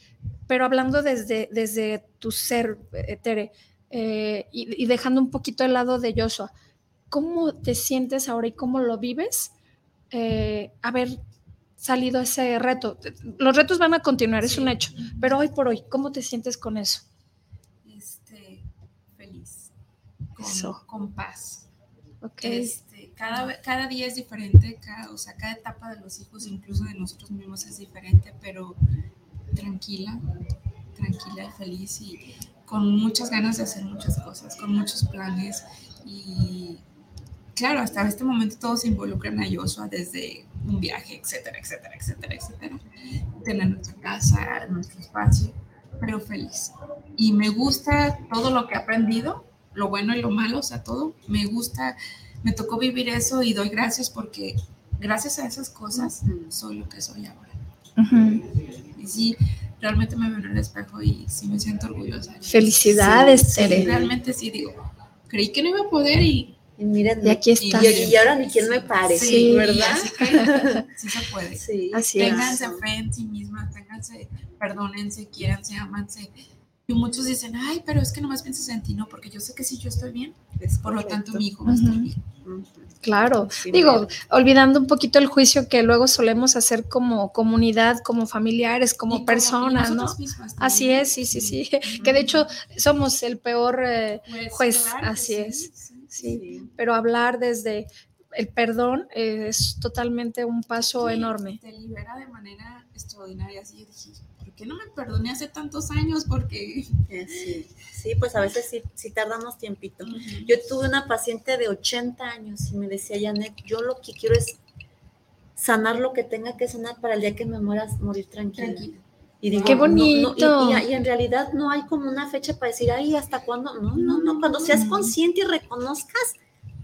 Pero hablando desde, desde tu ser, eh, Tere, eh, y, dejando un poquito el lado de Joshua, ¿cómo te sientes ahora y cómo lo vives? haber salido ese reto. Los retos van a continuar, es un hecho, pero hoy por hoy, ¿cómo te sientes con eso? Con, paz. Okay. Este, cada, cada día es diferente, cada, o sea, cada etapa de los hijos, incluso de nosotros mismos, es diferente, pero tranquila, tranquila y feliz y con muchas ganas de hacer muchas cosas, con muchos planes y claro, hasta este momento todos se involucran a Joshua desde un viaje, etcétera, etcétera, etcétera, etcétera, tener nuestra casa, nuestro espacio, pero feliz. Y me gusta todo lo que he aprendido, lo bueno y lo malo, o sea, todo. Me gusta, me tocó vivir eso y doy gracias porque gracias a esas cosas soy lo que soy ahora. Y sí, realmente me veo en el espejo y sí me siento orgullosa. Felicidades, Tere. realmente sí, digo, creí que no iba a poder y... Y miren, y aquí está. Y, ahora ni quien me pare, sí, ¿verdad? Así que [laughs] sí se puede. Sí, así ténganse fe en sí mismas, ténganse, perdónense, quiéranse, amanse y muchos dicen, ay, pero es que nomás piensas en ti, no, porque yo sé que si yo estoy bien, es por lo tanto mi hijo va a estar bien. Claro, digo, olvidando un poquito el juicio que luego solemos hacer como comunidad, como familiares, como, personas, ¿no? Así es, sí, sí, sí, que de hecho somos el peor eh, pues, juez, así es, sí. pero hablar desde el perdón es totalmente un paso enorme. Te libera de manera extraordinaria, así dije, qué no me perdoné hace tantos años? Porque... Sí, sí pues a veces sí, sí tardamos tiempito. Yo tuve una paciente de 80 años y me decía, Janet, yo lo que quiero es sanar lo que tenga que sanar para el día que me mueras, morir tranquila. Y Qué bonito. y, y, en realidad no hay como una fecha para decir, ay, ¿hasta cuándo? No, no, no. Cuando seas consciente y reconozcas,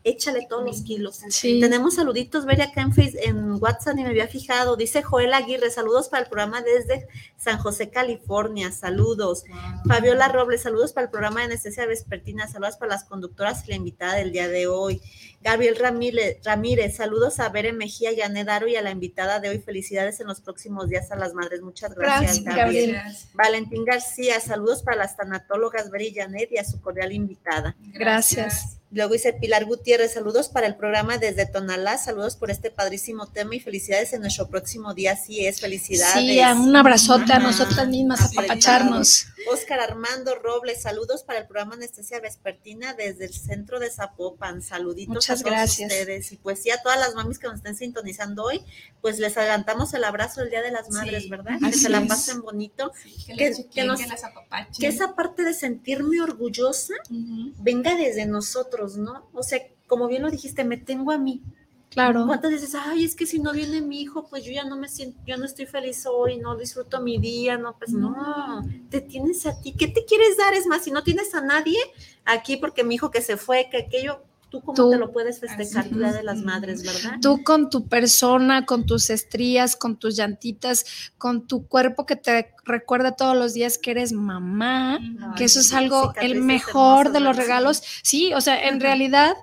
échale todos los kilos. Tenemos saluditos, ver acá en, Facebook, en WhatsApp y me había fijado. Dice Joel Aguirre, saludos para el programa desde San José, California. Saludos. Fabiola Robles, saludos para el programa de anestesia vespertina. Saludos para las conductoras y la invitada del día de hoy. Gabriel Ramírez, Ramírez saludos a Bere Mejía y a Nedaro y a la invitada de hoy. Felicidades en los próximos días a las madres. Muchas gracias, Gabriel. Valentín García, saludos para las tanatólogas Bere y Janet y a su cordial invitada. gracias. Luego dice Pilar Gutiérrez, saludos para el programa desde Tonalá, saludos por este padrísimo tema y felicidades en nuestro próximo día. Sí es, felicidades. Sí, un abrazote a nosotras mismas, a papacharnos. Oscar Armando Robles, saludos para el programa Anestesia Vespertina desde el centro de Zapopan. Saluditos Muchas a todos gracias. ustedes. Y pues sí, a todas las mamis que nos estén sintonizando hoy, pues les adelantamos el abrazo del Día de las Madres, ¿verdad? Que se la pasen bonito. que, que, esa parte de sentirme orgullosa venga desde nosotros, ¿no? O sea, como bien lo dijiste, me tengo a mí. Claro. ¿Cuántas veces, ay, es que si no viene mi hijo, pues yo ya no me siento, yo no estoy feliz hoy, no disfruto mi día, no, pues no, te tienes a ti, ¿qué te quieres dar? Es más, si no tienes a nadie aquí porque mi hijo que se fue, que aquello, tú cómo te lo puedes festejar tu Día de las Madres, ¿verdad? Tú con tu persona, con tus estrías, con tus llantitas, con tu cuerpo que te recuerda todos los días que eres mamá, que eso es algo, el mejor de los regalos. Sí, o sea, en realidad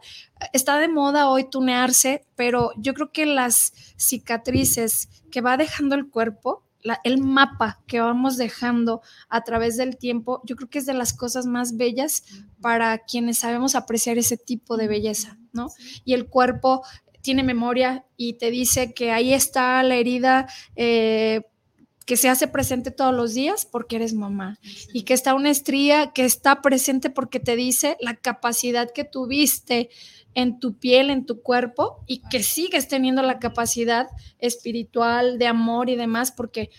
está de moda hoy tunearse, pero yo creo que las cicatrices que va dejando el cuerpo, el mapa que vamos dejando a través del tiempo, yo creo que es de las cosas más bellas para quienes sabemos apreciar ese tipo de belleza, ¿no? Y el cuerpo tiene memoria y te dice que ahí está la herida. Eh, que se hace presente todos los días porque eres mamá y que está una estría que está presente porque te dice la capacidad que tuviste en tu piel, en tu cuerpo y que sigues teniendo la capacidad espiritual, de amor y demás, porque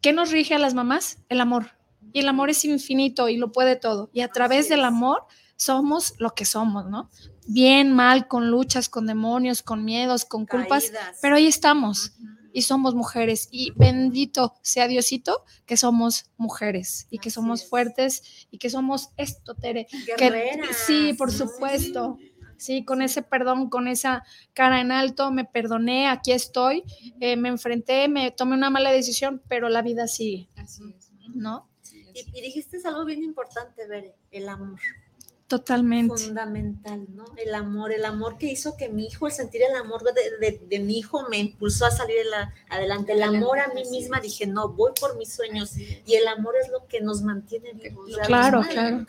¿qué nos rige a las mamás? El amor. Y el amor es infinito y lo puede todo. Y a través del amor somos lo que somos, ¿no? Bien, mal, con luchas, con demonios, con miedos, con culpas, pero ahí estamos y somos mujeres. Y bendito sea Diosito que somos mujeres y que somos fuertes y que somos esto, Tere. Que, sí, por supuesto. ¿sí? Con ese perdón, con esa cara en alto, me perdoné, aquí estoy, eh, me enfrenté, me tomé una mala decisión, pero la vida sigue. Así es. ¿No? Y, dijiste algo bien importante, Bere, el amor. Totalmente. Fundamental, ¿no? El amor, el amor que hizo que mi hijo, el sentir el amor de, mi hijo me impulsó a salir adelante. El amor a mí misma, dije, no, voy por mis sueños. Y el amor es lo que nos mantiene vivos. Claro, claro.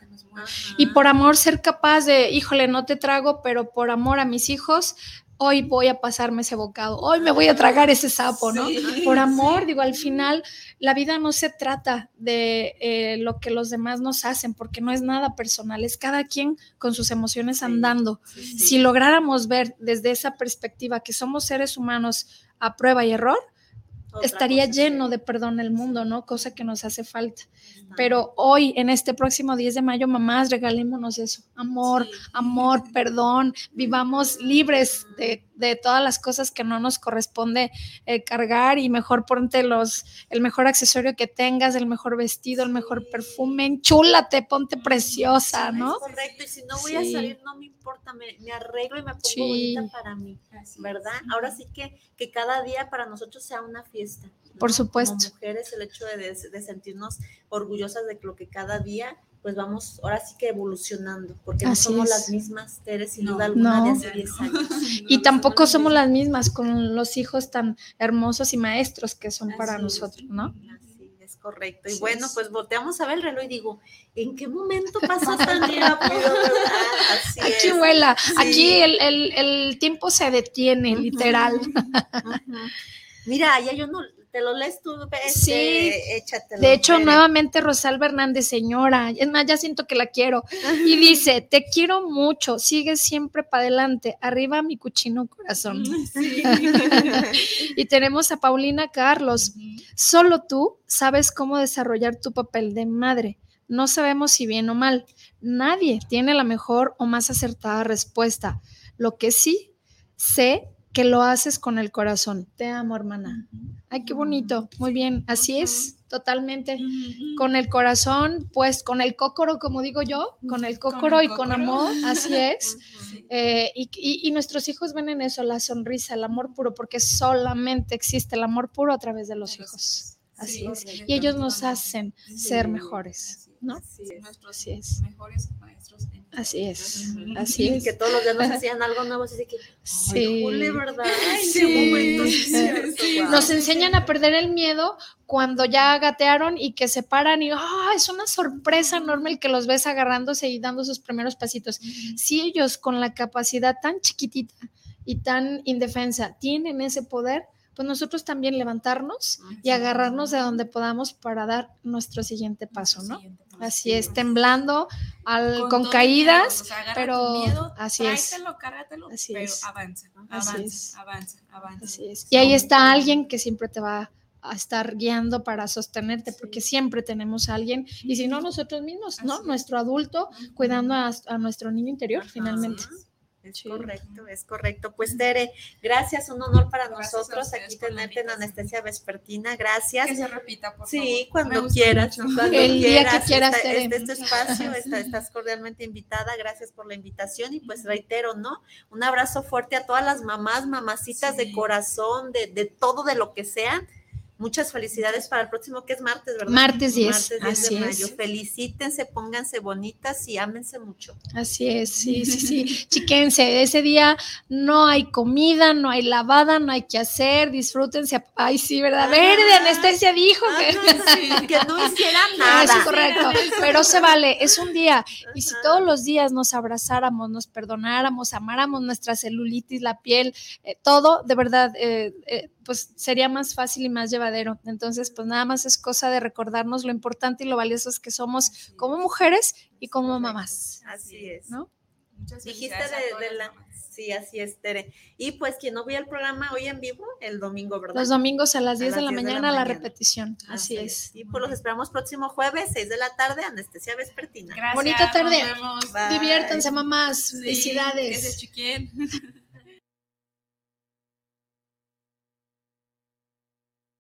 Y por amor ser capaz de, híjole, no te trago, pero por amor a mis hijos, hoy voy a pasarme ese bocado, hoy me voy a tragar ese sapo, ¿no? Por amor, digo, al final la vida no se trata de eh, lo que los demás nos hacen, porque no es nada personal, es cada quien con sus emociones andando. Si lográramos ver desde esa perspectiva que somos seres humanos a prueba y error, estaría lleno de perdón el mundo, ¿no? Cosa que nos hace falta. Pero hoy, en este próximo 10 de mayo, mamás, regalémonos eso. Amor, amor, perdón. Vivamos libres de de todas las cosas que no nos corresponde eh, cargar y mejor ponte los, el mejor accesorio que tengas, el mejor vestido, el mejor perfume, enchúlate, ponte preciosa, ¿no? Es correcto, y si no voy a salir, no me importa, me, arreglo y me pongo bonita para mí, ¿verdad? Ahora sí que, que cada día para nosotros sea una fiesta. Por supuesto. Como mujeres, el hecho de, de sentirnos orgullosas de lo que cada día pues vamos ahora sí que evolucionando, porque no somos las mismas Teres [laughs] sin duda alguna de hace 10 años. y tampoco somos las mismas con los hijos tan hermosos y maestros que son para nosotros, ¿no? Así es correcto. Y bueno, pues volteamos a ver el reloj y digo, ¿en qué momento pasó tan rápido? Así aquí vuela, aquí el, el, el, tiempo se detiene, literal. [laughs] Mira, ya yo no, te lo lees tú, sí. échatelo. De hecho, nuevamente Rosalba Hernández, señora, es más, ya siento que la quiero. Y [laughs] dice, te quiero mucho, sigue siempre para adelante, arriba mi cuchino corazón. [laughs] y tenemos a Paulina Carlos, solo tú sabes cómo desarrollar tu papel de madre. No sabemos si bien o mal. Nadie tiene la mejor o más acertada respuesta. Lo que sí sé que lo haces con el corazón. Te amo, hermana. Ay, qué bonito. Muy bien. Así es, totalmente. Con el corazón, pues con el cócoro, como digo yo, con el cócoro y con amor. Así [laughs] es. Eh, y, nuestros hijos ven en eso la sonrisa, el amor puro, porque solamente existe el amor puro a través de los hijos. Así es. Y ellos nos hacen ser mejores, ¿no? Así es. Nuestros mejores maestros. Así es, así es. Que todos los días nos hacían algo nuevo, así que, sí, ¿verdad? sí. Nos enseñan a perder el miedo cuando ya gatearon y que se paran y ¡ah! es una sorpresa enorme el que los ves agarrándose y dando sus primeros pasitos. Si ellos con la capacidad tan chiquitita y tan indefensa tienen ese poder, pues nosotros también levantarnos y agarrarnos de donde podamos para dar nuestro siguiente paso, ¿no? Así es, temblando, al, con, caídas, pero así es. Cárgatelo, así pero es. avanza, avanza, avanza, avanza. Así es. Y ahí está alguien que siempre te va a estar guiando para sostenerte, porque siempre tenemos a alguien, y si no, nosotros mismos, ¿no? Nuestro adulto cuidando a, a nuestro niño interior, finalmente. Es correcto, es correcto. Pues Tere, gracias, un honor para nosotros aquí tenerte en anestesia vespertina. Gracias. Que se repita, por Sí, cuando quieras, cuando El quieras. Día que quieras este, este, espacio, [laughs] estás cordialmente invitada. Gracias por la invitación y pues reitero, ¿no? Un abrazo fuerte a todas las mamás, mamacitas de corazón, de, de todo, de lo que sea Muchas felicidades para el próximo, que es martes, ¿verdad? Martes 10. Martes 10 Así de mayo. Es. Felicítense, pónganse bonitas y ámense mucho. Así es, sí, sí, sí. [laughs] Chiquense, ese día no hay comida, no hay lavada, no hay que hacer, disfrútense. Ay, sí, ¿verdad? Verde, anestesia dijo que... [laughs] que no hiciera nada. Es correcto, pero se vale, es un día. Y si todos los días nos abrazáramos, nos perdonáramos, amáramos nuestra celulitis, la piel, eh, todo, de verdad, eh, eh, pues sería más fácil y más llevadero. Entonces, pues nada más es cosa de recordarnos lo importante y lo valiosos que somos como mujeres y como mamás. Así es. ¿No? Muchas Dijiste de, la... Sí, así es, Tere. Y pues quien no vio el programa hoy en vivo, el domingo, ¿verdad? Los domingos a las 10, de, la mañana, la repetición. Así, es. Y pues los esperamos próximo jueves, 6 de la tarde, anestesia vespertina. Gracias. Bonita tarde. Diviértanse, mamás. Felicidades. [laughs]